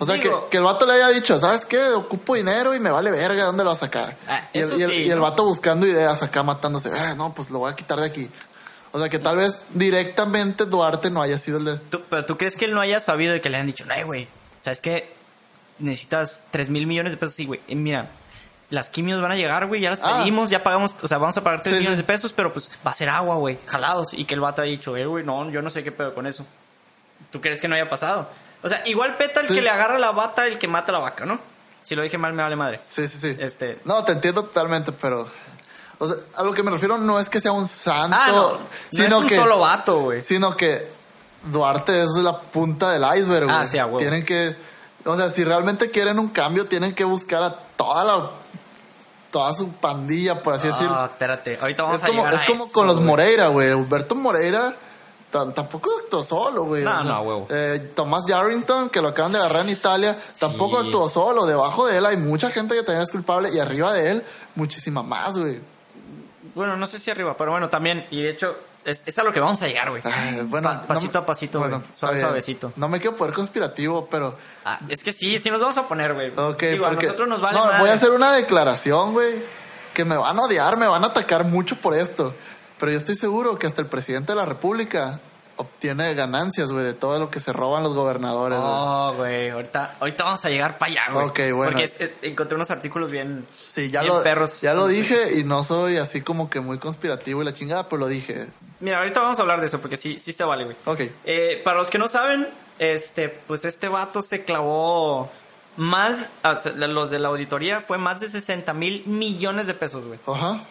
O sea, que, Digo- que el vato le haya dicho, ¿sabes qué? Ocupo dinero y me vale verga, ¿dónde lo va a sacar? Ah, y, el, y sí, y vato buscando ideas acá matándose, "Verga, no, pues lo voy a quitar de aquí. O sea, que tal vez directamente Duarte no haya sido el de... Tú- pero tú crees que él no haya sabido de que le han dicho, no, güey, ¿sabes qué? Necesitas 3 mil millones de pesos. Sí, güey, eh, mira, las quimios van a llegar, güey, ya las Ah. pedimos, ya pagamos, o sea, vamos a pagar 3 Sí, millones sí. de pesos, pero pues va a ser agua, güey, jalados. Y que el vato ha dicho, eh, güey, no, yo no sé qué pedo con eso. ¿Tú crees que no haya pasado? O sea, igual peta el Sí. que le agarra la bata, el que mata la vaca, ¿no? Si lo dije mal, me vale madre. Sí, sí, sí. Este- No, te entiendo totalmente, pero... O sea, a lo que me refiero no es que sea un santo, Ah, no, no sino es un que... solo vato, güey. Sino que Duarte es la punta del iceberg, güey. Ah, sí, a huevo. Tienen que... O sea, si realmente quieren un cambio, tienen que buscar a toda la... Toda su pandilla, por así decirlo. Ah, espérate, ahorita vamos es a como, llegar es a como eso, con los güey. Moreira, güey. Humberto Moreira tampoco actuó solo, güey. No, O sea, no, huevo. eh, Tomás Yarrington, que lo acaban de agarrar en Italia, tampoco actuó solo. Debajo de él hay mucha gente que también es culpable y arriba de él muchísima más, güey. Bueno, no sé si arriba, pero bueno, también, y de hecho, es, es a lo que vamos a llegar, güey. Ay, bueno, Pa- no pasito a pasito, bueno, güey. Suave, suavecito. No me quiero poner conspirativo, pero... Ah, es que sí, sí nos vamos a poner, güey. Ok, Digo, a porque... nosotros nos vale no, madre. voy a hacer una declaración, güey. Que me van a odiar, me van a atacar mucho por esto. Pero yo estoy seguro que hasta el presidente de la República obtiene ganancias, güey, de todo lo que se roban los gobernadores. Oh, güey, ahorita, ahorita vamos a llegar para allá, güey. Ok, bueno. Porque es- encontré unos artículos bien... Sí, ya bien lo, perros. ya lo dije y no soy así como que muy conspirativo y la chingada, pero lo dije. Mira, ahorita vamos a hablar de eso porque sí, sí se vale, güey. Ok. Eh, para los que no saben, este, pues este vato se clavó más, sea, los de la auditoría fue más de 60 mil millones de pesos, güey. Ajá.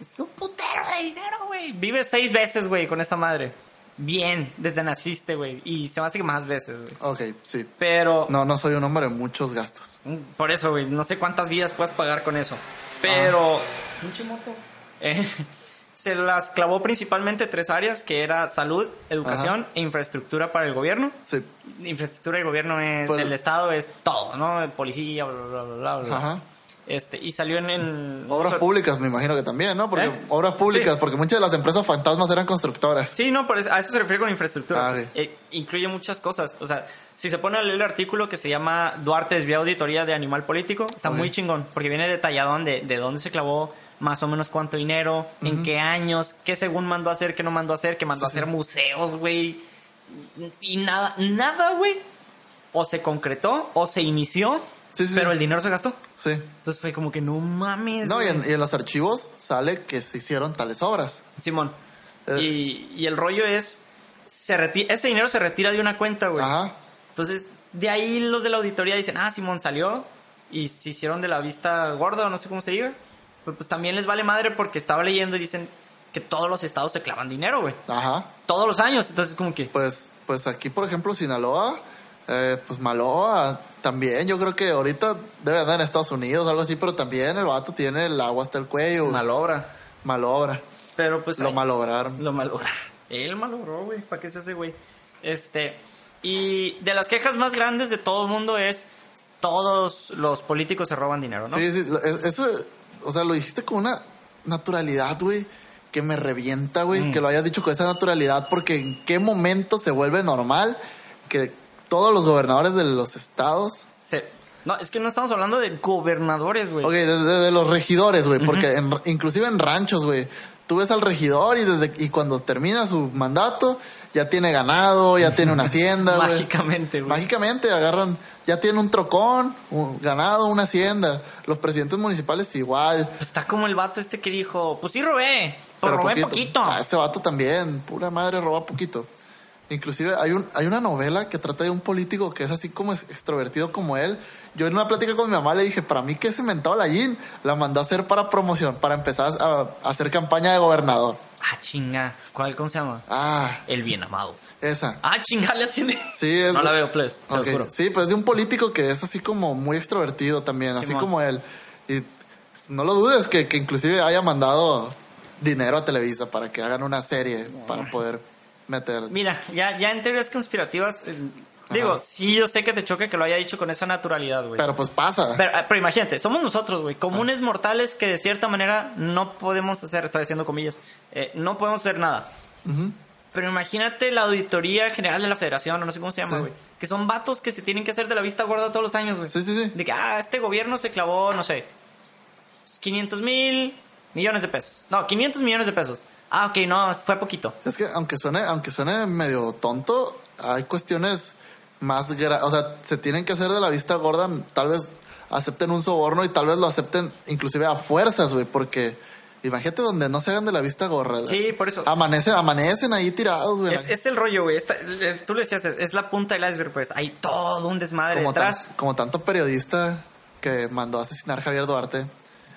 Es un putero de dinero, güey. Vive seis veces, güey, con esa madre. Bien, desde naciste, güey. Y se me hace que más veces, güey. Ok, sí. Pero, No, no soy un hombre de muchos gastos. por eso, güey, no sé cuántas vidas puedes pagar con eso. Pero, pinche moto. Eh, se las clavó principalmente tres áreas, que era salud, educación e infraestructura para el gobierno. Sí. Infraestructura del gobierno es, Pues- del Estado es todo, ¿no? Policía, bla, bla, bla, bla, bla. Ajá. Este, y salió en... en Obras so- públicas, me imagino que también, ¿no? Porque ¿Eh? obras públicas, Sí. porque muchas de las empresas fantasmas eran constructoras. Sí, no, por eso- a eso se refiere con infraestructura. Ah, pues. Eh, incluye muchas cosas. O sea, si se pone a leer el artículo que se llama Duarte desvió auditoría de animal político, está muy chingón, porque viene detallado de, de dónde se clavó, más o menos cuánto dinero, en qué años, qué según mandó a hacer, qué no mandó a hacer, que mandó a hacer museos, güey. Y nada, nada, güey. O se concretó, o se inició, Sí, sí, pero sí. el dinero se gastó. Sí. Entonces fue como que no mames. No, y en, y en los archivos sale que se hicieron tales obras. Simón. Eh. Y, y el rollo es, se ese dinero se retira de una cuenta, güey. Ajá. Entonces, de ahí los de la auditoría dicen, ah, Simón salió y se hicieron de la vista gorda o no sé cómo se diga. Pues, pues también les vale madre porque estaba leyendo y dicen que todos los estados se clavan dinero, güey. Ajá. Todos los años. Entonces, como que... Pues, pues aquí, por ejemplo, Sinaloa, eh, pues Maloa también. Yo creo que ahorita debe andar en Estados Unidos o algo así, pero también el vato tiene el agua hasta el cuello. Malobra. Malobra. Pero pues... Lo ahí- malograron. Lo malogró. Él malogró, güey. ¿Para qué se hace, güey? Este. Y de las quejas más grandes de todo el mundo es todos los políticos se roban dinero, ¿no? Sí, sí, eso, o sea, lo dijiste con una naturalidad, güey, que me revienta, güey, Mm. que lo hayas dicho con esa naturalidad, porque en qué momento se vuelve normal que todos los gobernadores de los estados, Se- No, es que no estamos hablando de gobernadores, güey. ok, de, de- de los regidores, güey, porque en- inclusive en ranchos, güey, tú ves al regidor y desde y cuando termina su mandato ya tiene ganado, ya tiene una hacienda. Mágicamente, güey. Mágicamente agarran, ya tiene un trocón, un ganado, una hacienda. Los presidentes municipales igual. Pues está como el vato este que dijo, pues sí robé, pero, Pero robé poquito. Ah, este vato también, pura madre, roba poquito. Inclusive hay un hay una novela que trata de un político que es así como es- extrovertido como él. Yo en una plática con mi mamá le dije, para mí que se inventado la Yin, la mandó a hacer para promoción, para empezar a, a hacer campaña de gobernador. Ah, chinga. ¿Cuál, cómo se llama? Ah, El bien amado. esa. Ah, chinga, la tiene. Sí, es No la veo, please, te lo Ok, juro. Sí, pues de un político que es así como muy extrovertido también, así como él. Y no lo dudes que, que inclusive haya mandado dinero a Televisa para que hagan una serie para poder meter. Mira, ya, ya en teorías conspirativas, eh, digo, sí, yo sé que te choque que lo haya dicho con esa naturalidad, güey. Pero pues pasa. Pero, ah, pero imagínate, somos nosotros, güey, comunes mortales que de cierta manera no podemos hacer, estoy haciendo comillas, eh, no podemos hacer nada. Pero imagínate la auditoría general de la federación, o no sé cómo se llama, Sí. güey. Que son vatos que se tienen que hacer de la vista gorda todos los años, güey. Sí, sí, sí. De que, ah, este gobierno se clavó, no sé, 500 mil millones de pesos. No, 500 millones de pesos. Ah, ok, no, fue poquito. Es que aunque suene, aunque suene medio tonto, hay cuestiones más gra- o sea, se tienen que hacer de la vista gorda, tal vez acepten un soborno y tal vez lo acepten inclusive a fuerzas, güey, porque imagínate donde no se hagan de la vista gorda. Sí, por eso. Amanecen, amanecen ahí tirados, güey. Es, es el rollo, güey. Esta- Tú le decías, es, la punta del iceberg, pues. Hay todo un desmadre como, tan- detrás. como tanto periodista que mandó a asesinar a Javier Duarte.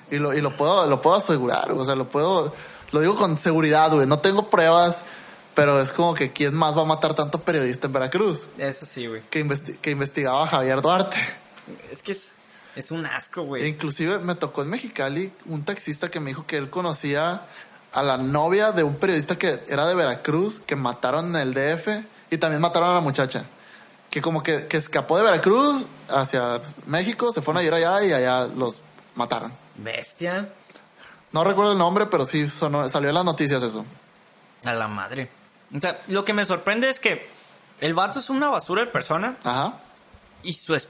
Y lo, y lo puedo, lo puedo asegurar, o sea, lo puedo, lo digo con seguridad, güey. No tengo pruebas, pero es como que quién más va a matar tanto periodista en Veracruz Eso sí, güey. que, investi- que investigaba a Javier Duarte. Es que es, es un asco, E güey. inclusive me tocó en Mexicali un taxista que me dijo que él conocía a la novia de un periodista que era de Veracruz, que mataron en el DF y también mataron a la muchacha. Que como que, que escapó de Veracruz hacia México, se fueron a ir allá y allá los mataron. Bestia. No recuerdo el nombre, pero sí sonó- salió en las noticias eso. A la madre. O sea, lo que me sorprende es que el vato es una basura de persona Ajá. y su es-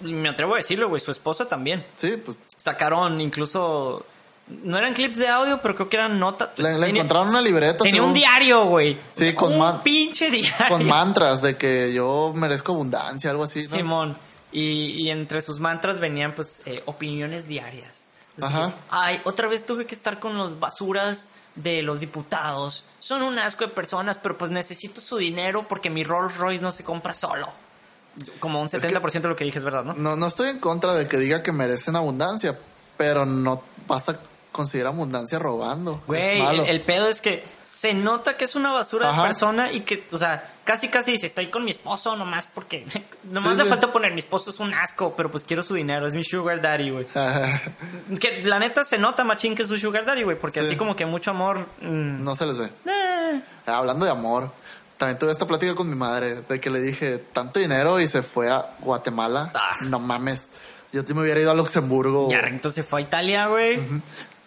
me atrevo a decirlo, güey, su esposa también. Sí, pues Sacaron incluso No eran clips de audio, pero creo que eran notas. Le, le Tenía- encontraron una libreta. Tenía según- un diario, güey. Sí, con un pinche diario. Con mantras de que yo merezco abundancia, algo así, ¿no? Simón. Y, y entre sus mantras venían, pues, eh, opiniones diarias. Es Ajá. Ay, otra vez tuve que estar con los basuras de los diputados. Son un asco de personas, pero pues necesito su dinero porque mi Rolls Royce no se compra solo. Como un 70% de lo que dije es verdad, ¿no? No, no estoy en contra de que diga que merecen abundancia, pero no vas a conseguir abundancia robando. es Güey, malo. el, el pedo es que se nota que es una basura Ajá. de persona y que, o sea, casi casi dice, estoy con mi esposo nomás porque, nomás Sí, le sí. falta poner, mi esposo es un asco, pero pues quiero su dinero, es mi sugar daddy, güey. Que la neta se nota machín que es su sugar daddy, güey, porque Sí. así como que mucho amor... mm, no se les ve. eh. Hablando de amor, también tuve esta plática con mi madre, de que le dije, tanto dinero y se fue a Guatemala. Ah. No mames. Yo te me hubiera ido a Luxemburgo. Ya entonces fue a Italia, güey.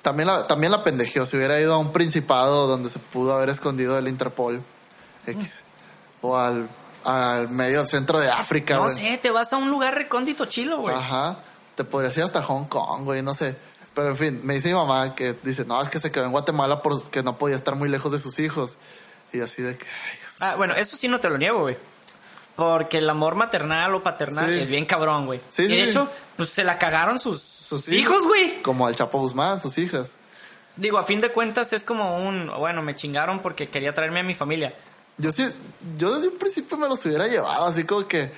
También la, también la pendejeó. Si hubiera ido a un principado donde se pudo haber escondido el Interpol X. O al, al medio del centro de África, No güey. sé, te vas a un lugar recóndito chilo, güey. Ajá. Te podrías ir hasta Hong Kong, güey, no sé. Pero en fin, me dice mi mamá que dice, no, es que se quedó en Guatemala porque no podía estar muy lejos de sus hijos. Y así de que, ay, Dios. Ah, bueno, eso sí no te lo niego, güey. Porque el amor maternal o paternal Sí. es bien cabrón, güey. Sí, y de sí. hecho, pues se la cagaron sus, sus hijos, güey. Como al Chapo Guzmán, sus hijas. Digo, a fin de cuentas es como un, bueno, me chingaron porque quería traerme a mi familia. Yo sí, yo desde un principio me los hubiera llevado, así como que,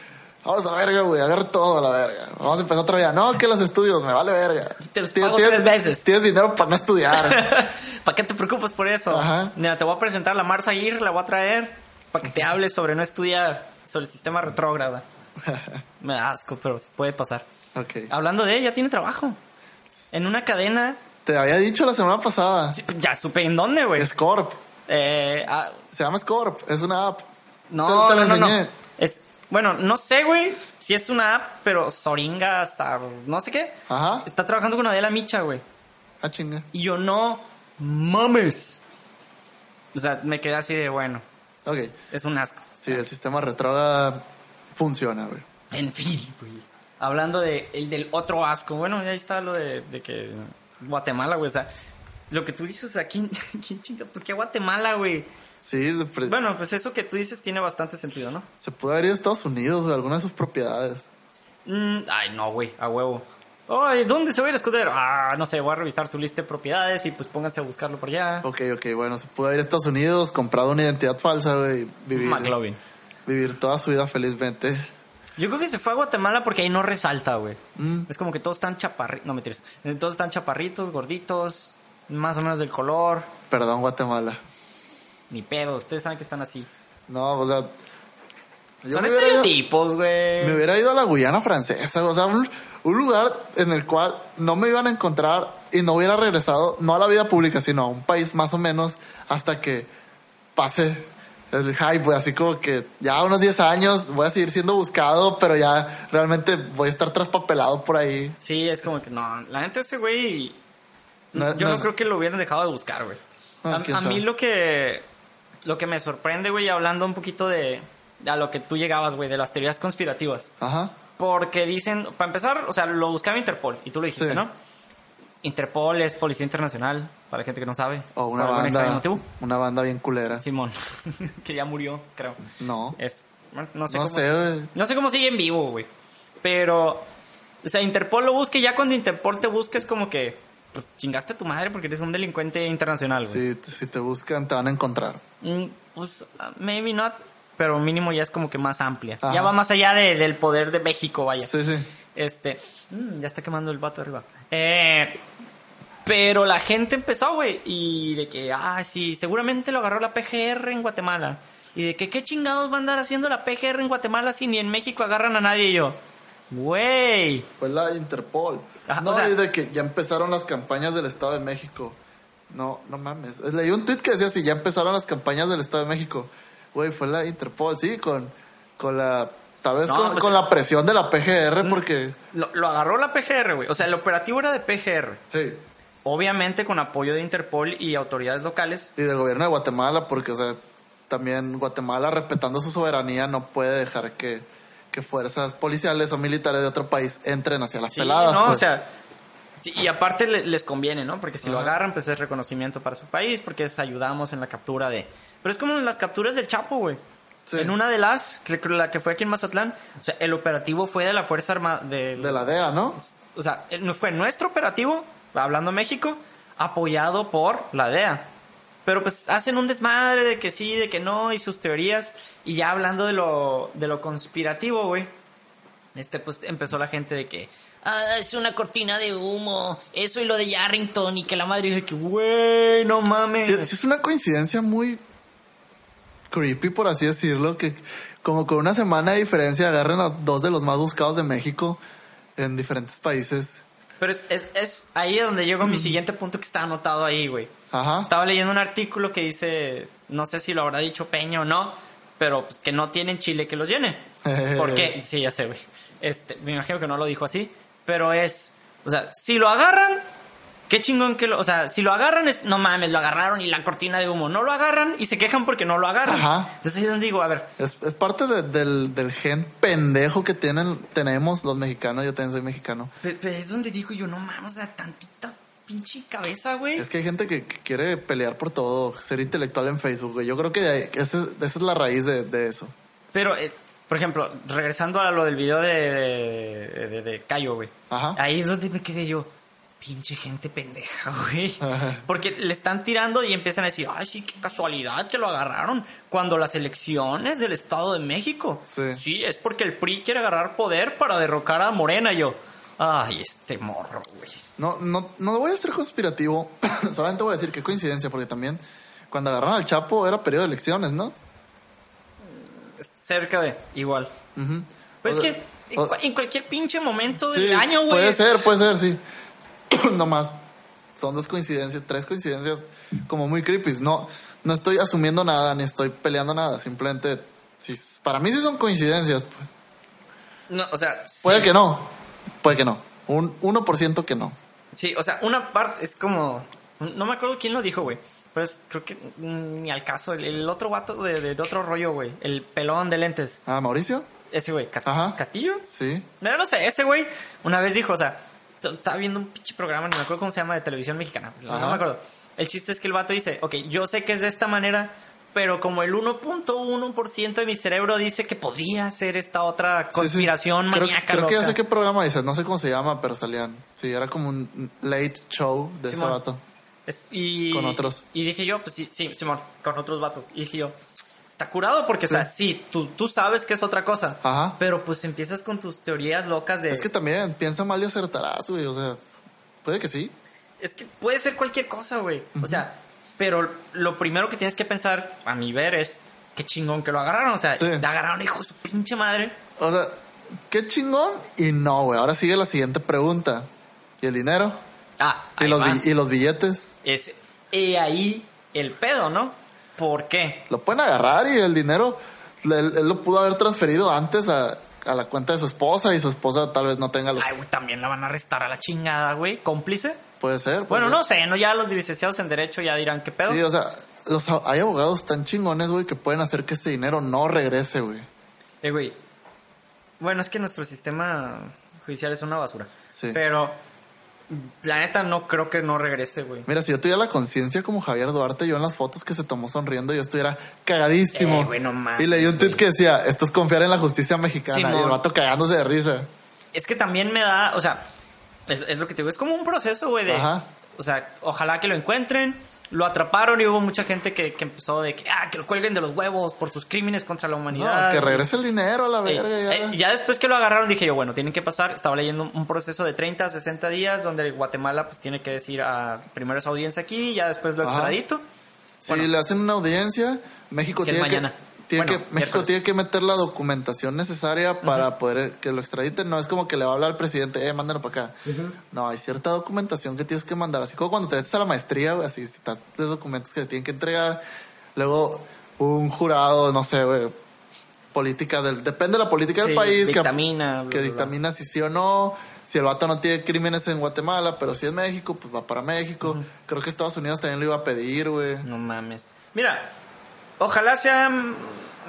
vamos a la verga, güey, agarra todo a la verga. Vamos a empezar otra vida. No, que los estudios, me vale verga. Te los Tienes- pago tienes- tres veces. Tienes dinero para no estudiar. ¿Para qué te preocupas por eso? Ajá. Mira, te voy a presentar a la Marza Aguirre, la voy a traer para que te hables sobre no estudiar, sobre el sistema retrógrada. Me da asco, pero puede pasar. Ok. Hablando de ella, tiene trabajo. En una cadena, Te había dicho la semana pasada. sí, ya supe en dónde, güey. Scorp. Eh, ah, Se llama Scorp. Es una app. no, Te- no, no, no. Es, bueno, no sé, güey, si es una app, pero Soringa, Sar- no sé qué. Ajá. Está trabajando con Adela Micha, güey. Ah, chinga. Y yo no mames. O sea, me quedé así de, bueno, Ok. es un asco. Sí, el sistema retrógrada funciona, güey. En fin, güey. Hablando de, el del otro asco. Bueno, ahí está lo de, de que Guatemala, güey. O sea, lo que tú dices aquí, ¿quién chinga? ¿Por qué Guatemala, güey? Sí, Bueno, pues eso que tú dices tiene bastante sentido, ¿no? se pudo haber ido a Estados Unidos, güey, alguna de sus propiedades. Mm, ay, no, güey, a huevo. Ay, ¿dónde se va a ir a esconder? Ah, no sé, voy a revisar su lista de propiedades y pues pónganse a buscarlo por allá. Ok, ok, bueno, se pudo ido a Estados Unidos, comprado una identidad falsa, güey, vivir, McLovin. vivir toda su vida felizmente. Yo creo que se fue a Guatemala porque ahí no resalta, güey. Mm. Es como que todos están chaparritos. No, me tires. Todos están chaparritos, gorditos, más o menos del color. Perdón, Guatemala. Ni pedo, ustedes saben que están así. No, o sea, Son estereotipos, güey. me hubiera ido a la Guyana francesa, o sea, un, un lugar en el cual no me iban a encontrar y no hubiera regresado, no a la vida pública, sino a un país más o menos hasta que pase el hype, güey, así como que ya unos 10 años voy a seguir siendo buscado, pero ya realmente voy a estar traspapelado por ahí. Sí, es como que no. La neta, ese güey. No- yo no creo que lo hubieran dejado de buscar, güey. Ah, a a mí lo que. Lo que me sorprende, güey, hablando un poquito de. de a lo que tú llegabas, güey, de las teorías conspirativas. Ajá. Porque dicen, para empezar, o sea, lo buscaba Interpol, y tú lo dijiste, Sí. ¿no? Interpol es Policía Internacional, para la gente que no sabe. O una por banda, una banda bien culera. Simón, que ya murió, creo. No. Es- bueno, no sé No cómo. sé. No sé cómo sigue en vivo, güey. Pero, o sea, Interpol lo busque y ya cuando Interpol te busque es como que, pues, chingaste a tu madre porque eres un delincuente internacional, güey. Si, si te buscan, te van a encontrar. Mm, Pues, uh, maybe not, pero mínimo ya es como que más amplia. Ajá. Ya va más allá de- del poder de México, vaya. Sí, sí. Este, mm, ya está quemando el vato arriba. Eh, pero la gente empezó, güey, y de que, ah, sí, seguramente lo agarró la PGR en Guatemala. Y de que, ¿qué chingados va a andar haciendo la PGR en Guatemala si ni en México agarran a nadie? Y yo, güey. Fue la Interpol. Ajá, no, o sea- y de que ya empezaron las campañas del Estado de México. No, no mames. Leí un tweet que decía si ya empezaron las campañas del Estado de México. Güey, fue la Interpol, sí, con, con la... Tal vez No, con, pues- con la presión de la PGR, porque... Lo, lo agarró la PGR, güey. O sea, el operativo era de PGR. Sí. Obviamente con apoyo de Interpol y autoridades locales. Y del gobierno de Guatemala, porque, o sea, también Guatemala, respetando su soberanía, no puede dejar que, que fuerzas policiales o militares de otro país entren hacia las Sí, peladas. no, pues. o sea, Sí, y aparte le- les conviene, ¿no? Porque si lo agarran, pues es reconocimiento para su país, porque es ayudamos en la captura de... Pero es como en las capturas del Chapo, güey. Sí. En una de las, la que fue aquí en Mazatlán, o sea, el operativo fue de la Fuerza Armada... De, De la DEA, ¿no? O sea, el- fue nuestro operativo, hablando México, apoyado por la DEA. Pero pues hacen un desmadre de que sí, de que no, y sus teorías. Y ya hablando de lo, de lo conspirativo, güey. Este, pues empezó la gente de que, ah, es una cortina de humo, eso y lo de Yarrington, y que la madre dice que, güey, no mames. Es una coincidencia muy creepy, por así decirlo, que como con una semana de diferencia agarren a dos de los más buscados de México en diferentes países. Pero es, es, es ahí donde llego a mi siguiente punto que está anotado ahí, güey. Ajá. Estaba leyendo un artículo que dice, no sé si lo habrá dicho Peña o no, pero pues que no tienen chile que los llene. ¿Por qué? Sí, ya sé, güey. Este, me imagino que no lo dijo así, pero es, o sea, si lo agarran, qué chingón que lo, o sea, si lo agarran es, no mames, lo agarraron y la cortina de humo, no lo agarran y se quejan porque no lo agarran. Ajá. Entonces ahí es donde digo, a ver, Es, es parte de- del, del gen pendejo que tienen, tenemos los mexicanos. Yo también soy mexicano. pe- pe- es donde digo yo, no mames, o sea, tantita pinche cabeza, güey. Es que hay gente que, que quiere pelear por todo, ser intelectual en Facebook. güey. Yo creo que de ahí- esa, es- esa es la raíz de, de eso. Pero, eh, por ejemplo, regresando a lo del video de, de, de- de Cayo, güey. Ajá. Ahí es donde me quedé yo. Pinche gente pendeja, güey. Ajá. Porque le están tirando y empiezan a decir, ay, sí, qué casualidad que lo agarraron cuando las elecciones del Estado de México. Sí. es porque el PRI quiere agarrar poder para derrocar a Morena. Yo, ay, este morro, güey. No, no, no voy a ser conspirativo. Solamente voy a decir qué coincidencia, porque también cuando agarraron al Chapo era periodo de elecciones, ¿no? Cerca de, igual. Pues O es sea, que en, o- cua- en cualquier pinche momento Sí, del año, güey. Puede ser, puede ser, sí. no más. Son dos coincidencias, tres coincidencias como muy creepy. No, no estoy asumiendo nada, ni estoy peleando nada. Simplemente, sí, para mí sí son coincidencias. No, o sea, Puede que no, puede que no. Un 1% que no. Sí, o sea, una parte es como. No me acuerdo quién lo dijo, güey. Pero es- creo que ni al caso. El, el otro vato de, de- de otro rollo, güey. El pelón de lentes. Ah, Mauricio. Ese güey. Ajá. ¿Castillo? Sí. No, no sé. Ese güey una vez dijo, o sea, estaba viendo un pinche programa, no me acuerdo cómo se llama, de televisión mexicana. No me acuerdo. El chiste es que el vato dice, ok, yo sé que es de esta manera, pero como el 1.1% de mi cerebro dice que podría ser esta otra Sí, sí. conspiración Creo- maníaca. Creo, que ya sé qué programa dices, no sé cómo se llama, pero salían. Sí, era como un late show de ese vato. Es- Y, Con otros. Y dije yo, pues sí, sí, Simón, con otros vatos. Y dije yo, está curado porque, o sea, sí, tú, tú sabes que es otra cosa. Ajá. Pero pues empiezas con tus teorías locas de... Es que también piensa mal y acertarás, güey. O sea, puede que sí. Es que puede ser cualquier cosa, güey. O sea, pero lo primero que tienes que pensar, a mi ver, es qué chingón que lo agarraron. O sea, Sí. te agarraron, hijo de su pinche madre. O sea, qué chingón y no, güey. Ahora sigue la siguiente pregunta. ¿Y el dinero? Ah, ¿Y los, ¿Y los billetes? Es y ahí el pedo, ¿no? ¿Por qué? Lo pueden agarrar y el dinero, él, él lo pudo haber transferido antes a, a la cuenta de su esposa y su esposa tal vez no tenga los... Ay, güey, también la van a arrestar a la chingada, güey. ¿Cómplice? Puede ser. puede Bueno, ser. no sé, no ya los licenciados en Derecho ya dirán qué pedo. Sí, o sea, los, hay abogados tan chingones, güey, que pueden hacer que ese dinero no regrese, güey. Eh, güey. Bueno, es que nuestro sistema judicial es una basura. Sí. Pero la neta no creo que no regrese, güey. Mira, si yo tuviera la conciencia como Javier Duarte, yo en las fotos que se tomó sonriendo, yo estuviera cagadísimo. Eh, güey, no mames, y leí un tweet güey. que decía, esto es confiar en la justicia mexicana. Y el vato cagándose de risa. Es que también me da, o sea, es, es lo que te digo, es como un proceso, güey, de... Ajá. O sea, ojalá que lo encuentren. Lo atraparon y hubo mucha gente que, que empezó de que, ah, que lo cuelguen de los huevos por sus crímenes contra la No, humanidad. que regrese el dinero a la Eh, verga. ya. eh, ya después que lo agarraron dije yo, bueno, tienen que pasar, estaba leyendo un proceso de 30 a 60 días donde Guatemala pues tiene que decir a primero esa audiencia aquí, ya después lo extradito. Si bueno. le hacen una audiencia, México Que tiene que. Tiene Bueno, que México tiene que meter la documentación necesaria para poder que lo extraditen. No es como que le va a hablar al presidente, eh, mándalo para acá. No, hay cierta documentación que tienes que mandar. Así como cuando te metes a la maestría, güey, así, los documentos que te tienen que entregar. Luego, un jurado, no sé, güey, política del, depende de la política del país. que- dictamina, bla, Que, bla, bla. dictamina si sí o no. Si el vato no tiene crímenes en Guatemala, pero si es México, pues va para México. Creo que Estados Unidos también lo iba a pedir, güey. No mames. Mira, Ojalá sea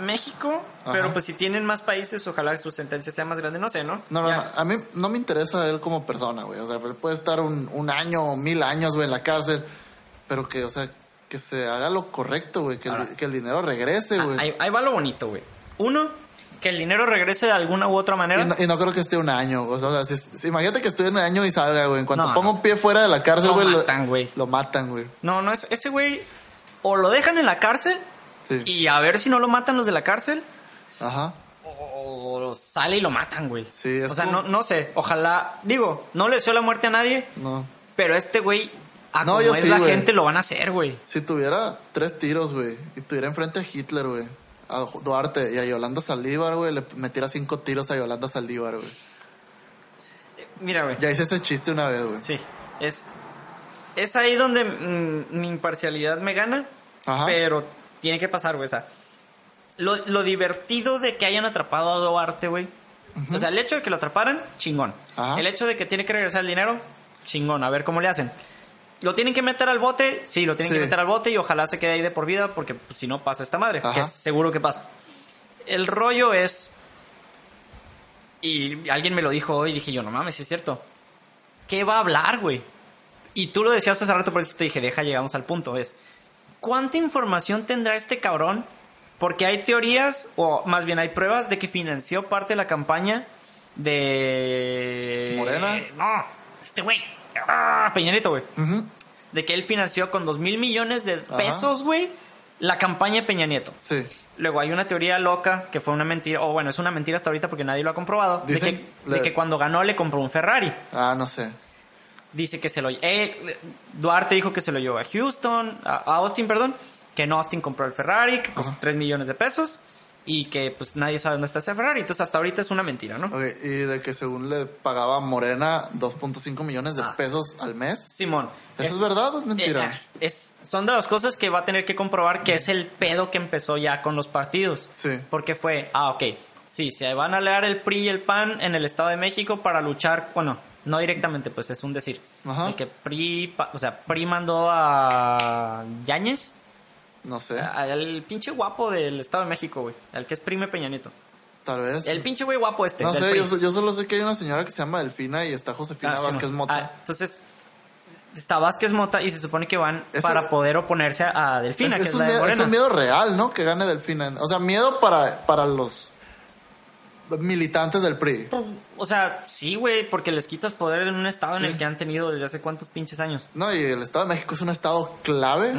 México, Ajá. pero pues si tienen más países, ojalá su sentencia sea más grande, no sé, ¿no? No, no, Ya. no. A mí no me interesa él como persona, güey. O sea, él puede estar un, un año o mil años, güey, en la cárcel. Pero que, o sea, que se haga lo correcto, güey. Que, el- Ahora. que el dinero regrese, Ah, güey. ahí, ahí va lo bonito, güey. Uno, que el dinero regrese de alguna u otra manera. Y no, y no creo que esté un año. O sea, si- si- imagínate que estoy un año y salga, güey. En cuanto No, ponga no. un pie fuera de la cárcel, Lo güey. matan, güey. Lo matan, güey. No, no es ese güey. O lo dejan en la cárcel Sí. y a ver si no lo matan los de la cárcel. Ajá. O sale y lo matan, güey. Sí, es O sea, como- no, no sé. Ojalá. Digo, no le deseo la muerte a nadie. No. Pero este güey, a No, como yo es sí, la gente, lo van a hacer, güey. Si tuviera tres tiros, güey, y tuviera enfrente a Hitler, güey, a Duarte y a Yolanda Saldívar, güey, le metiera cinco tiros a Yolanda Saldívar, güey. Mira, güey. Ya hice ese chiste una vez, güey. Sí. Es, es ahí donde mm, mi imparcialidad me gana. Ajá. Pero tiene que pasar, güey. O sea, lo, lo divertido de que hayan atrapado a Duarte, güey. O sea, el hecho de que lo atraparan, chingón. Ajá. El hecho de que tiene que regresar el dinero, chingón. A ver cómo le hacen. ¿Lo tienen que meter al bote? Sí, lo tienen Sí. que meter al bote y ojalá se quede ahí de por vida porque pues, si no pasa esta madre. Ajá. Que es seguro que pasa. El rollo es... Y alguien me lo dijo hoy y dije yo, no mames, es cierto. ¿Qué va a hablar, güey? Y tú lo decías hace rato, por eso te dije, deja, llegamos al punto. Es, ¿cuánta información tendrá este cabrón? Porque hay teorías, o más bien hay pruebas de que financió parte de la campaña de... ¿Morena? No, este güey. Ah, Peña Nieto, güey. De que él financió con dos mil millones de pesos, güey, la campaña de Peña Nieto. Sí. Luego hay una teoría loca que fue una mentira, o bueno, es una mentira hasta ahorita porque nadie lo ha comprobado, de que, de que cuando ganó le compró un Ferrari. Ah, no sé. Dice que se lo... eh, Duarte dijo que se lo llevó a Houston, a, a Austin, perdón, que no Austin compró el Ferrari, que costó 3 millones de pesos y que pues nadie sabe dónde está ese Ferrari. Entonces hasta ahorita es una mentira, ¿no? Ok, y de que según le pagaba Morena 2.5 millones de Ah. pesos al mes. Simón. ¿Eso es verdad o es mentira? eh, es- son de las cosas que va a tener que comprobar que es el pedo que empezó ya con los partidos. Sí. Porque fue, ah, ok, sí, se van a leer el PRI y el PAN en el Estado de México para luchar, bueno, no directamente, pues es un decir. Ajá. El que PRI, o sea, PRI mandó a Yáñez, No sé. al pinche guapo del Estado de México, güey, el que es prime Peña Nieto. Tal vez. El pinche güey guapo este. no sé, PRI. yo, yo solo sé que hay una señora que se llama Delfina y está Josefina Ah, Vázquez mo- Mota. ah, entonces, está Vázquez Mota y se supone que van para poder oponerse a Delfina, es, que es es, un la de miedo, es un miedo real, ¿no? Que gane Delfina. O sea, miedo para, para los militantes del PRI. O sea, sí, güey, porque les quitas poder en un estado Sí. en el que han tenido desde hace cuántos pinches años. No, y el Estado de México es un estado clave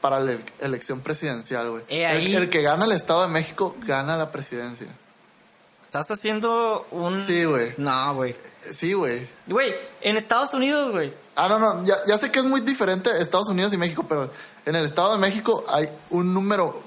para la ele- elección presidencial, güey. El, que gana el Estado de México gana la presidencia. Estás haciendo un... Sí, güey. No, güey. Sí, güey. Güey, en Estados Unidos, güey. Ah, no, no, ya, ya sé que es muy diferente Estados Unidos y México, pero en el Estado de México hay un número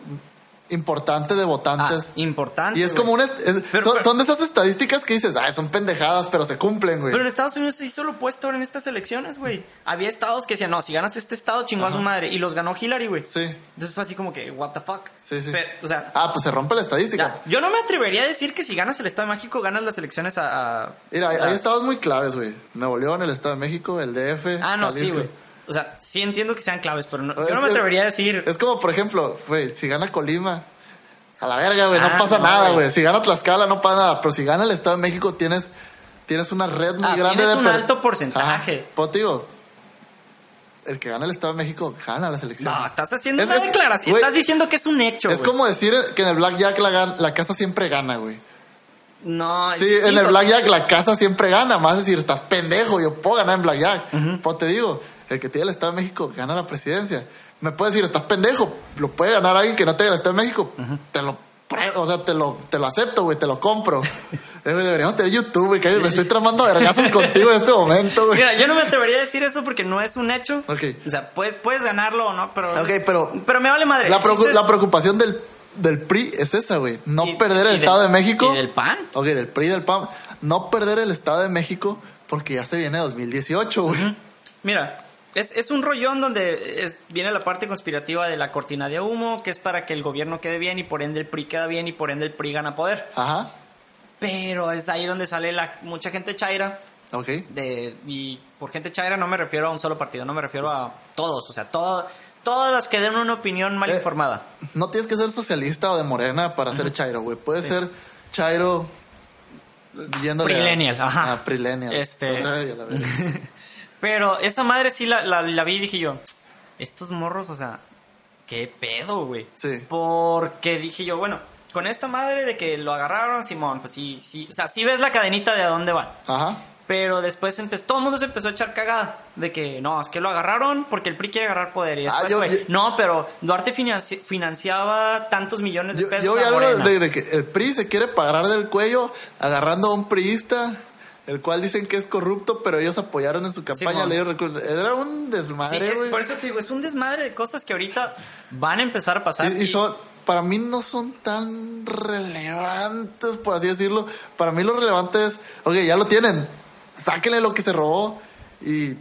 importante de Ah, votantes. importante. y es como una... es- Pero- son, pero- son de esas estadísticas que dices, ah, son pendejadas, pero se cumplen, güey. Pero en Estados Unidos se hizo lo opuesto ahora en estas elecciones, güey. Había estados que decían, no, si ganas este estado, chingó a su madre. Y los ganó Hillary, güey. Sí, Entonces fue así como que, what the fuck. sí, sí. Pero, o sea, Ah, pues se rompe la estadística. ya, yo no me atrevería a decir que si ganas el Estado de México, ganas las elecciones a... a- Mira, hay, estados muy claves, güey. Nuevo León, el Estado de México, el DF. Ah, no, sí, Jalisco. güey. O sea, sí entiendo que sean claves, pero no- yo no me atrevería a decir... Es como, por ejemplo, güey, si gana Colima, a la verga, güey, Ah, no pasa no, nada, güey. Si gana Tlaxcala, no pasa nada. Pero si gana el Estado de México, tienes, tienes una red muy Ah, grande de... un per- alto porcentaje. Ajá. Pues te digo, el que gana el Estado de México gana las elecciones. No, estás haciendo Es- una es- declaración. estás diciendo que es un hecho, Es como decir que en el Blackjack la, la casa siempre gana, güey. No, Sí, en el. Blackjack la casa siempre gana. Más decir, estás pendejo, yo puedo ganar en Blackjack. Pues te digo, el que tiene el Estado de México gana la presidencia. Me puede decir, estás pendejo, lo puede ganar alguien que no tenga el Estado de México. Te lo o sea, te lo, te lo acepto, güey, te lo compro. Eh, Deberíamos tener YouTube, güey, que me estoy tramando vergazos contigo en este momento, güey. Mira, yo no me atrevería a decir eso porque no es un hecho. Ok. O sea, puedes, puedes ganarlo o no, pero. Ok, pero- Pero me vale madre. La, la preocupación del, del PRI es esa, güey. No Y- perder el Estado del- de México. y del PAN. Ok, del PRI y del PAN. No perder el Estado de México porque ya se viene 2018, güey. Mira, es, es un rollón donde es- viene la parte conspirativa de la cortina de humo, que es para que el gobierno quede bien y por ende el PRI queda bien y por ende el PRI gana poder. Ajá. Pero es ahí donde sale la, mucha gente chaira. Ok. De, y por gente chaira no me refiero a un solo partido, no me refiero a todos. O sea, todo, Todas las que den una opinión mal Eh, informada. No tienes que ser socialista o de morena para ser chairo, güey. Puedes ser chairo yéndole a- Prillennial, ajá. a Prillennial. Este- Ay. Pero esa madre sí la, la, la vi y dije yo, estos morros, o sea, qué pedo, güey. Sí. Porque dije yo, bueno, con esta madre de que lo agarraron, Simón, pues sí, sí, o sea, sí ves la cadenita de a dónde van. Ajá. Pero después empezó, todo el mundo se empezó a echar cagada de que no, es que lo agarraron porque el PRI quiere agarrar poder. Y Ah, después yo- fue, yo- no, pero Duarte financi- financiaba tantos millones de pesos. yo vi a algo Morena. de, de que el PRI se quiere pagar del cuello agarrando a un priista, el cual dicen que es corrupto, pero ellos apoyaron en su campaña. Le recursos. Era un Sí, desmadre, es- por eso te digo, es un desmadre de cosas que ahorita van a empezar a pasar. y, y son, para mí no son tan relevantes, por así decirlo. Para mí lo relevante es, ok, ya lo tienen, sáquenle lo que se robó y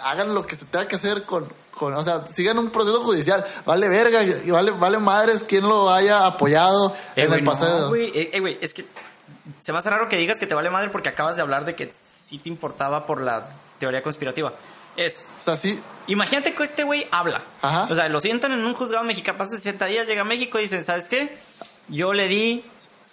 hagan lo que se tenga que hacer con, con o sea, sigan un proceso judicial. Vale verga, y vale, vale madres quien lo haya apoyado Eh, en el no, pasado. güey, eh, eh, güey, es que se me hace raro que digas que te vale madre porque acabas de hablar de que sí te importaba por la teoría conspirativa. Es, o sea, sí, imagínate que este güey habla. Ajá. O sea, lo sientan en un juzgado mexicano, pasa 60 días, llega a México y dicen, ¿sabes qué? Yo le di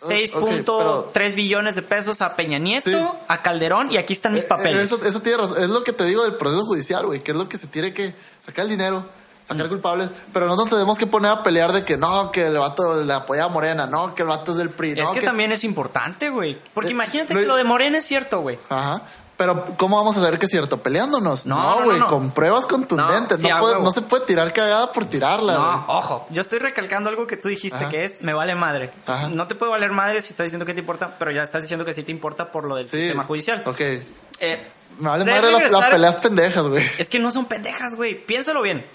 ok, 6.3 billones de pesos a Peña Nieto, Sí. a Calderón y aquí están mis Eh, papeles. Eso, eso tiene razón. Es lo que te digo del proceso judicial, güey, que es lo que se tiene que sacar el dinero, sacar culpables. Pero nosotros tenemos que poner a pelear de que no, que el vato le apoya a Morena, no, que el vato es del PRI, es no, que, también es importante, güey. Porque Eh, imagínate lo- que lo de Morena es cierto, güey. Ajá. Pero, ¿cómo vamos a saber que es cierto? ¿Peleándonos? No, No, no, güey, no, no. con pruebas contundentes. No, sí, No, puede- no se puede tirar cagada por tirarla, No, güey. ojo, yo estoy recalcando algo que tú dijiste Ajá. que es me vale madre. Ajá. No te puede valer madre si estás diciendo que te importa, pero ya estás diciendo que sí te importa por lo del Sí. sistema judicial. Ok. Eh, Me vale madre la- las regresar- peleas pendejas, güey. Es que no son pendejas, güey. Piénsalo bien.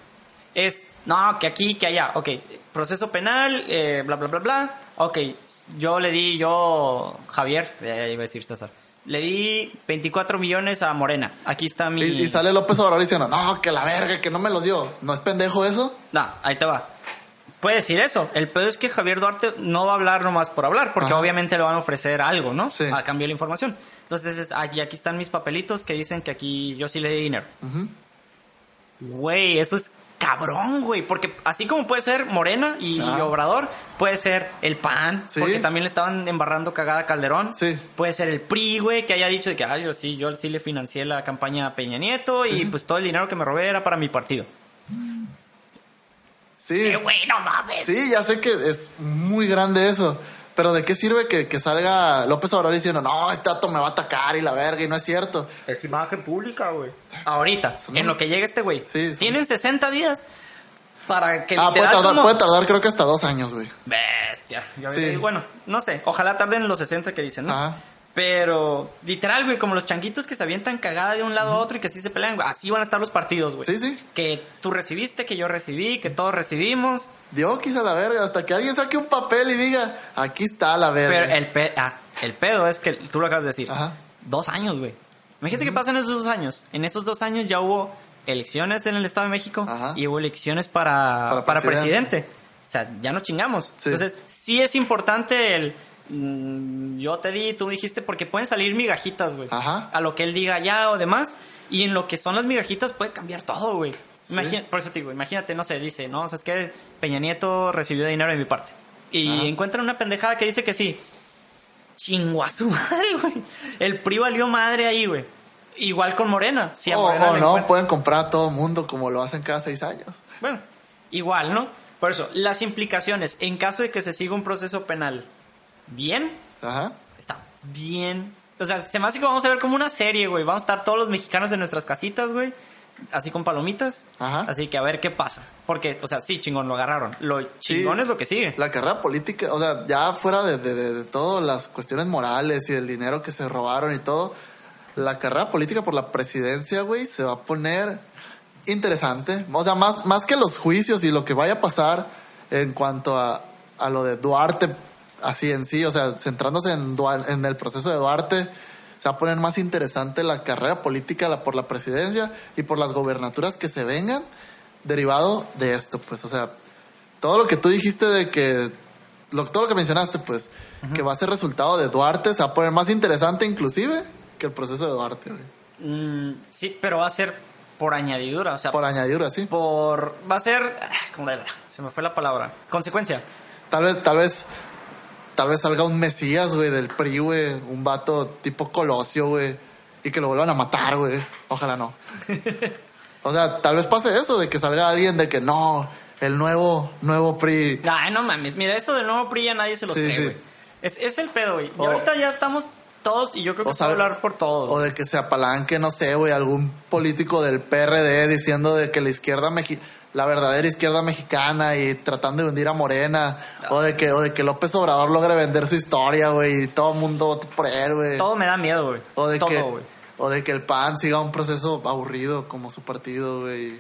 Es, no, que aquí, que allá. Ok, proceso penal, eh, bla, bla, bla, bla. Ok, yo le di, yo, Javier, ya iba a decir César, le di 24 millones a Morena. Aquí está mi... Y, y sale López Obrador diciendo, no, que la verga, que no me los dio. ¿No es pendejo eso? No, ahí te va. Puede decir eso. El pedo es que Javier Duarte no va a hablar nomás por hablar, porque Ajá. obviamente le van a ofrecer algo, ¿no? Sí. A cambio de la información. Entonces, es, aquí, aquí están mis papelitos que dicen que aquí yo sí le di dinero. Güey, eso es cabrón, güey. Porque así como puede ser Morena y Ah. Obrador, puede ser el PAN, Sí. porque también le estaban embarrando cagada a Calderón. Sí. Puede ser el PRI, güey, que haya dicho de que, ah, yo sí, yo sí le financié la campaña a Peña Nieto y sí. pues todo el dinero que me robé era para mi partido. Sí. Eh, güey, no mames. Sí, ya sé que es muy grande eso. Pero ¿de qué sirve que, que salga López Obrador diciendo, no, este dato me va a atacar y la verga y no es cierto? Es imagen pública, güey. Ahorita, Son- en lo que llega este güey. Sí, sí. Tienen 60 días para que Ah, puede tardar, como- puede tardar creo que hasta dos años, güey. Bestia. Yo- Sí. Bueno, no sé. Ojalá tarden en los 60 que dicen, ¿no? Ajá. Pero, literal, güey, como los changuitos que se avientan cagada de un lado a otro y que sí se pelean, güey, así van a estar los partidos, güey. Sí, sí. Que tú recibiste, que yo recibí, que todos recibimos. Dio quizá la verga, hasta que alguien saque un papel y diga, aquí está la verga. Pero el, pe- ah, el pedo es que tú lo acabas de decir. Ajá. Dos años, güey. Imagínate qué pasa en esos dos años. En esos dos años ya hubo elecciones en el Estado de México Ajá. y hubo elecciones para, Para para, presidente. presidente. O sea, ya nos chingamos. Sí. Entonces, sí es importante el... mm, yo te di, tú dijiste, porque pueden salir migajitas, güey. Ajá. A lo que él diga ya o demás. Y en lo que son las migajitas puede cambiar todo, güey. Por eso te digo, imagínate, no sé, dice, no, o sea, es que Peña Nieto recibió dinero de mi parte. Y Ajá. encuentran una pendejada que dice que sí. Chingo a su madre, güey. El PRI valió madre ahí, güey. Igual con Morena. Si o no, pueden comprar a todo mundo como lo hacen cada seis años. Bueno, igual, ¿no? Por eso, las implicaciones, en caso de que se siga un proceso penal bien, Ajá. está bien. O sea, se me hace que vamos a ver como una serie, güey. Vamos a estar todos los mexicanos en nuestras casitas, güey. Así con palomitas. Ajá. Así que a ver qué pasa. Porque, o sea, sí, chingón, lo agarraron. Lo chingón Sí. es lo que sigue. La carrera política, o sea, ya fuera de, de, de, de todas las cuestiones morales y el dinero que se robaron y todo, la carrera política por la presidencia, güey, se va a poner interesante. O sea, más, más que los juicios y lo que vaya a pasar en cuanto a, a lo de Duarte, así en sí, o sea, centrándose en, el proceso de Duarte, se va a poner más interesante la carrera política la- por la presidencia y por las gobernaturas que se vengan derivado de esto, pues, o sea, todo lo que tú dijiste de que, lo, todo lo que mencionaste, pues, que va a ser resultado de Duarte, se va a poner más interesante inclusive que el proceso de Duarte, güey. Mm, sí, pero va a ser por añadidura, o sea, Por añadidura, sí. por va a ser ah, ¿cómo se me fue la palabra consecuencia Tal vez, tal vez, tal vez salga un Mesías, güey, del PRI, güey. Un vato tipo Colosio, güey. Y que lo vuelvan a matar, güey. Ojalá no. O sea, tal vez pase eso, de que salga alguien de que no, el nuevo, nuevo PRI. ay no mames mira eso del nuevo PRI ya nadie se los Sí, cree sí. güey es, es el pedo güey y ahorita ya estamos todos y yo creo que se va a hablar por todos O de que se apalanque, no sé, güey, algún político del PRD diciendo de que la izquierda mexi la verdadera izquierda mexicana y tratando de hundir a Morena. O de que, o de que López Obrador logre vender su historia, güey, y todo el mundo vote por él, güey. todo me da miedo güey O de todo que, o de que el PAN siga un proceso aburrido como su partido, güey.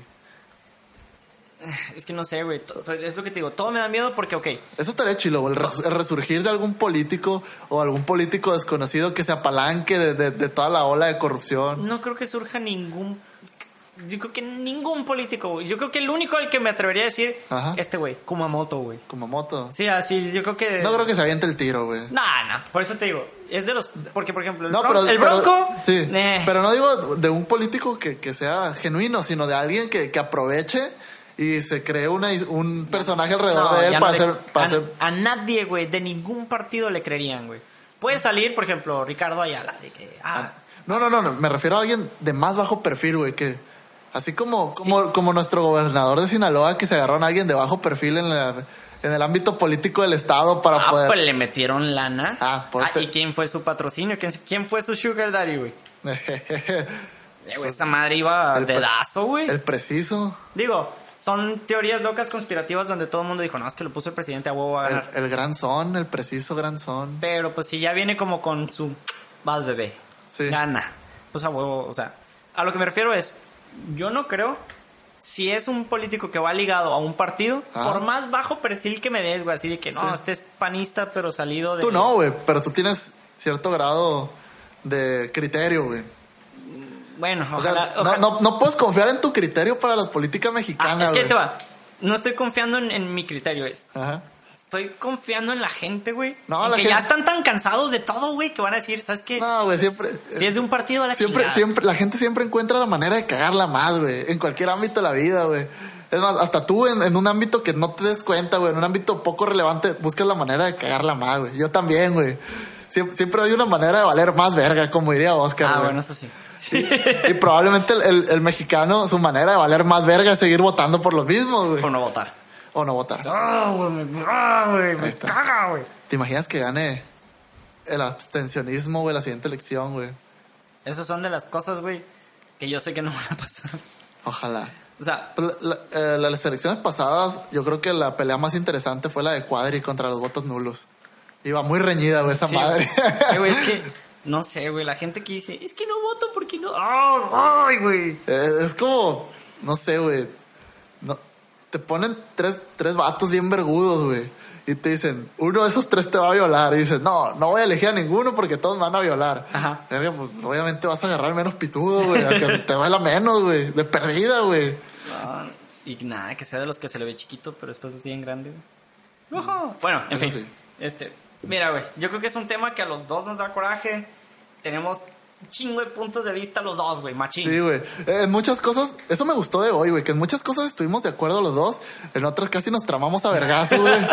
es que no sé güey es lo que te digo todo me da miedo porque ok Eso estaría chilo, güey, el, el resurgir de algún político o algún político desconocido que se apalanque de, de- de toda la ola de corrupción. no creo que surja ningún yo creo que ningún político güey. yo creo que el único al que me atrevería a decir Ajá. este güey Kumamoto güey Kumamoto. sí así yo creo que No creo que se aviente el tiro, güey. No, no, por eso te digo, es de los... Porque, por ejemplo, el, No, Bron- pero, el pero- Bronco... sí, eh, pero no digo de un político que, que sea genuino, sino de alguien que, que aproveche y se cree una, un personaje alrededor no, de él para no le- hacer... Para a, hacer a nadie, güey, de ningún partido le creerían, güey. Puede salir, por ejemplo, Ricardo Ayala, de que... Ah, no, no, no, no, me refiero a alguien de más bajo perfil, güey, que... Así como, como, como nuestro gobernador de Sinaloa que se agarró a alguien de bajo perfil en, la- en el ámbito político del Estado para ah, poder... pues le metieron lana. Ah, por te- ¿Y quién fue su patrocinio? ¿Quién, quién fue su sugar daddy, güey? Eh, Esta madre iba El dedazo, güey. el preciso, Digo, son teorías locas conspirativas donde todo el mundo dijo, no, es que lo puso el presidente a huevo a el, ganar. el gran son, el preciso gran son. Pero pues si ya viene como con su vas bebé, Sí. gana, pues a huevo, o sea, a lo que me refiero es, yo no creo si es un político que va ligado a un partido, Ah. por más bajo perfil que me des, güey, así de que no, Sí. este es panista pero salido de Tú no, güey, pero tú tienes cierto grado de criterio, güey. Bueno, O sea, ojalá, no, no, no puedes confiar en tu criterio para la política Ah, mexicana, es que te va. No estoy confiando en, en mi criterio, es Ajá. Estoy confiando en la gente, güey. No, la que gente- ya están tan cansados de todo, güey, que van a decir, ¿sabes qué? No, güey, siempre. Si es de un partido a la Siempre, chingada. siempre, la gente siempre encuentra la manera de cagarla más, güey. En cualquier ámbito de la vida, güey. Es más, hasta tú en, en un ámbito que no te des cuenta, güey, en un ámbito poco relevante, buscas la manera de cagarla más, güey. Yo también, güey. Siempre, siempre hay una manera de valer más verga, como diría Oscar, Ah, güey. bueno, eso sí. Sí. Y probablemente el, el- el mexicano, su manera de valer más verga es seguir votando por los mismos, güey. Por no votar. O no votar. Ah, güey, me, ah, güey, Ahí me está. caga, güey. ¿Te imaginas que gane el abstencionismo, güey, la siguiente elección, güey? Esas son de las cosas, güey, que yo sé que no van a pasar. Ojalá. O sea, Pues la- la- eh, las elecciones pasadas, yo creo que la pelea más interesante fue la de Cuadri contra los votos nulos. Iba muy reñida, güey, esa sí, madre. güey, es que, no sé, güey, la gente que dice, es que no voto porque no. ¡Ah, ¡Ay, güey! Eh, es como, no sé, güey. Te ponen tres, tres vatos bien vergudos, güey. Y te dicen, uno de esos tres te va a violar. Y dices, no, no voy a elegir a ninguno porque todos me van a violar. Ajá. Verga, pues obviamente vas a agarrar al menos pitudo, güey. al que te duela menos, güey. De perdida, güey. No, y nada, que sea de los que se le ve chiquito, pero después lo tienen grande, güey. Bueno, en Eso fin. sí. Este, mira, güey, yo creo que es un tema que a los dos nos da coraje. Tenemos un chingo de puntos de vista los dos, güey, machín. Sí, güey. En muchas cosas, eso me gustó de hoy, güey, que en muchas cosas estuvimos de acuerdo los dos, en otras casi nos tramamos a vergazos, güey.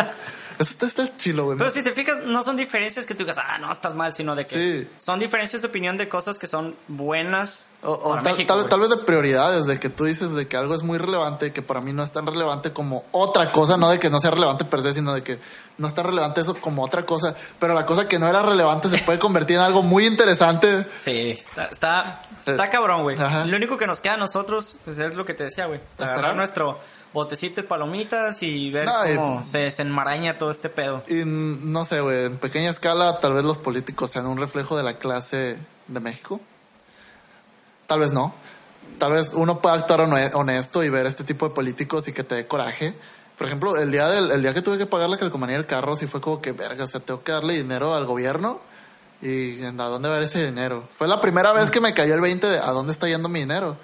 Eso está, está chilo, güey. Pero si te fijas, no son diferencias que tú digas, ah, no, estás mal, sino de que Sí. son diferencias de opinión de cosas que son buenas O, o para tal, México, tal- tal vez de prioridades, de que tú dices de que algo es muy relevante, que para mí no es tan relevante como otra cosa, no de que no sea relevante per se, sino de que no está relevante eso como otra cosa, pero la cosa que no era relevante se puede convertir en algo muy interesante. Sí, está, está, está cabrón, güey. Lo único que nos queda a nosotros, pues es lo que te decía, güey. Agarrar nuestro botecito de palomitas y ver No, y- cómo se desenmaraña todo este pedo. Y mm, no sé, güey, en pequeña escala tal vez los políticos sean un reflejo de la clase de México. Tal vez no. Tal vez uno pueda actuar hone- honesto y ver este tipo de políticos y que te dé coraje. Por ejemplo, el día, del, el día que tuve que pagar la calcomanía del carro, sí fue como que, verga, o sea, tengo que darle dinero al gobierno y ¿a dónde va ese dinero? Fue la primera vez que me cayó el 20 de a dónde está yendo mi dinero.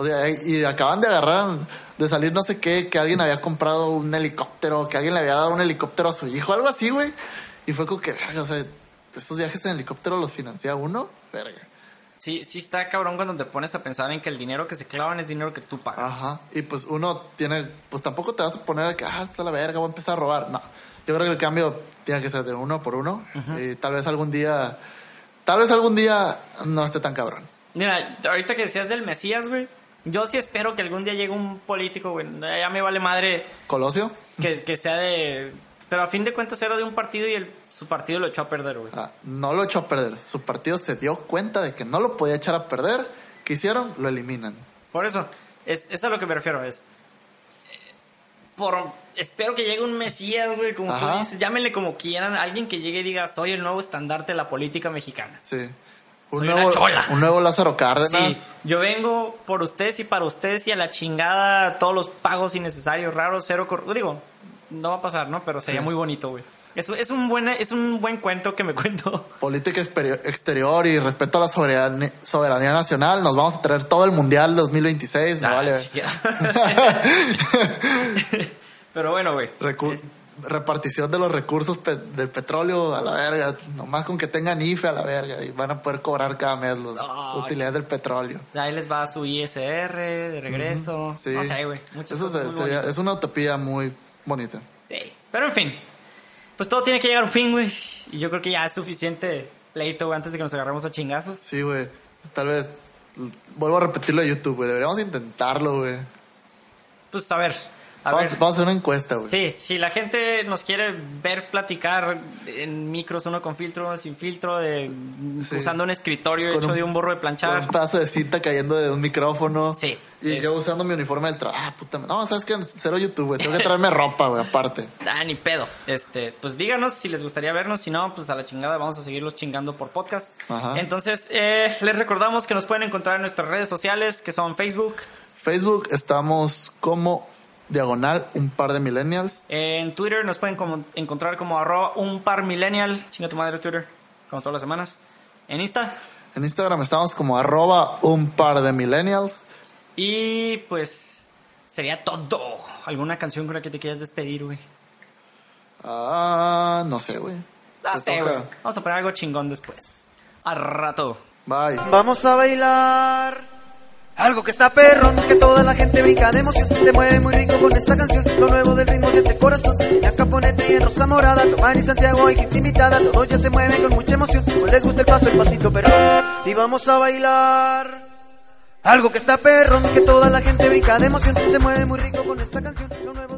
O sea, y acaban de agarrar, de salir no sé qué, que alguien había comprado un helicóptero, que alguien le había dado un helicóptero a su hijo, algo así, güey. Y fue como que, verga, o sea, esos viajes en helicóptero los financia uno, verga. Sí, sí está cabrón cuando te pones a pensar en que el dinero que se clavan es dinero que tú pagas. Ajá. Y pues uno tiene, pues tampoco te vas a poner a que, ah, está la verga, voy a empezar a robar. No. Yo creo que el cambio tiene que ser de uno por uno. Y tal vez algún día, tal vez algún día no esté tan cabrón. Mira, ahorita que decías del Mesías, güey, yo sí espero que algún día llegue un político, güey. Ya me vale madre Colosio. que, que sea de... Pero a fin de cuentas era de un partido y el, su partido lo echó a perder, güey. Ah, no lo echó a perder. Su partido se dio cuenta de que no lo podía echar a perder. ¿Qué hicieron? Lo eliminan. Por eso, es, es a lo que me refiero, es... Por, espero que llegue un Mesías, güey, como Ajá. tú dices, llámenle como quieran, alguien que llegue y diga, soy el nuevo estandarte de la política mexicana. Sí. Un Soy nuevo, una chola. un nuevo Lázaro Cárdenas. Sí, yo vengo por ustedes y para ustedes y a la chingada todos los pagos innecesarios, raros, cero... Digo, no va a pasar, ¿no? Pero sería Sí. muy bonito, güey. Es, es, un buen, es un buen cuento que me cuento. Política exterior y respeto a la soberanía, soberanía nacional. Nos vamos a traer todo el Mundial 2026. Me Ah, vale. Pero bueno, güey. Recu- repartición de los recursos pe- del petróleo a la verga. Nomás con que tengan IFE a la verga. Y van a poder cobrar cada mes las utilidades del petróleo. Ahí les va su ISR de regreso. Sí. No sé, güey. Muchas Eso cosas se- sería- es una utopía muy bonita. Sí. Pero en fin. Pues todo tiene que llegar a un fin, güey. Y yo creo que ya es suficiente pleito, güey, antes de que nos agarremos a chingazos. Sí, güey. Tal vez vuelvo a repetirlo de YouTube, güey. Deberíamos intentarlo, güey. Pues a ver. A Vamos, ver. vamos a hacer una encuesta, güey. Sí, si la gente nos quiere ver platicar en micros, uno con filtro, sin filtro, de, Sí. usando un escritorio Con hecho un- de un borro de Con planchar. un pedazo de cinta cayendo de un micrófono. Sí. Y Es- yo usando mi uniforme del trabajo. Ah, puta. No, ¿sabes qué? Cero YouTube, güey. Tengo que traerme ropa, güey, aparte. Ah, ni pedo. Este, pues díganos si les gustaría vernos, si no, pues a la chingada vamos a seguirlos chingando por podcast. Ajá. Entonces, eh, les recordamos que nos pueden encontrar en nuestras redes sociales, que son Facebook, Facebook estamos como diagonal un par de millennials. en Twitter nos pueden como- encontrar como arroba un par millennial, chinga tu madre Twitter, como todas las semanas. En Insta, En Instagram estamos como arroba un par de millennials. y pues sería todo. ¿Alguna canción con la que te quieras despedir, güey? Ah, no sé, güey. No Te sé, güey. Vamos a poner algo chingón después. Al rato. Bye. Vamos a bailar. Algo que está perrón, que toda la gente brinca de emoción. Se mueve muy rico con esta canción. Lo nuevo del ritmo siente el corazón. Ya Caponete y en Rosa Morada, Tomán y Santiago y gente invitada. Todos ya se mueven con mucha emoción. Pues les gusta el paso, el pasito perrón. Y vamos a bailar. Algo que está perrón, que toda la gente brinca de emoción. Se mueve muy rico con esta canción. Lo nuevo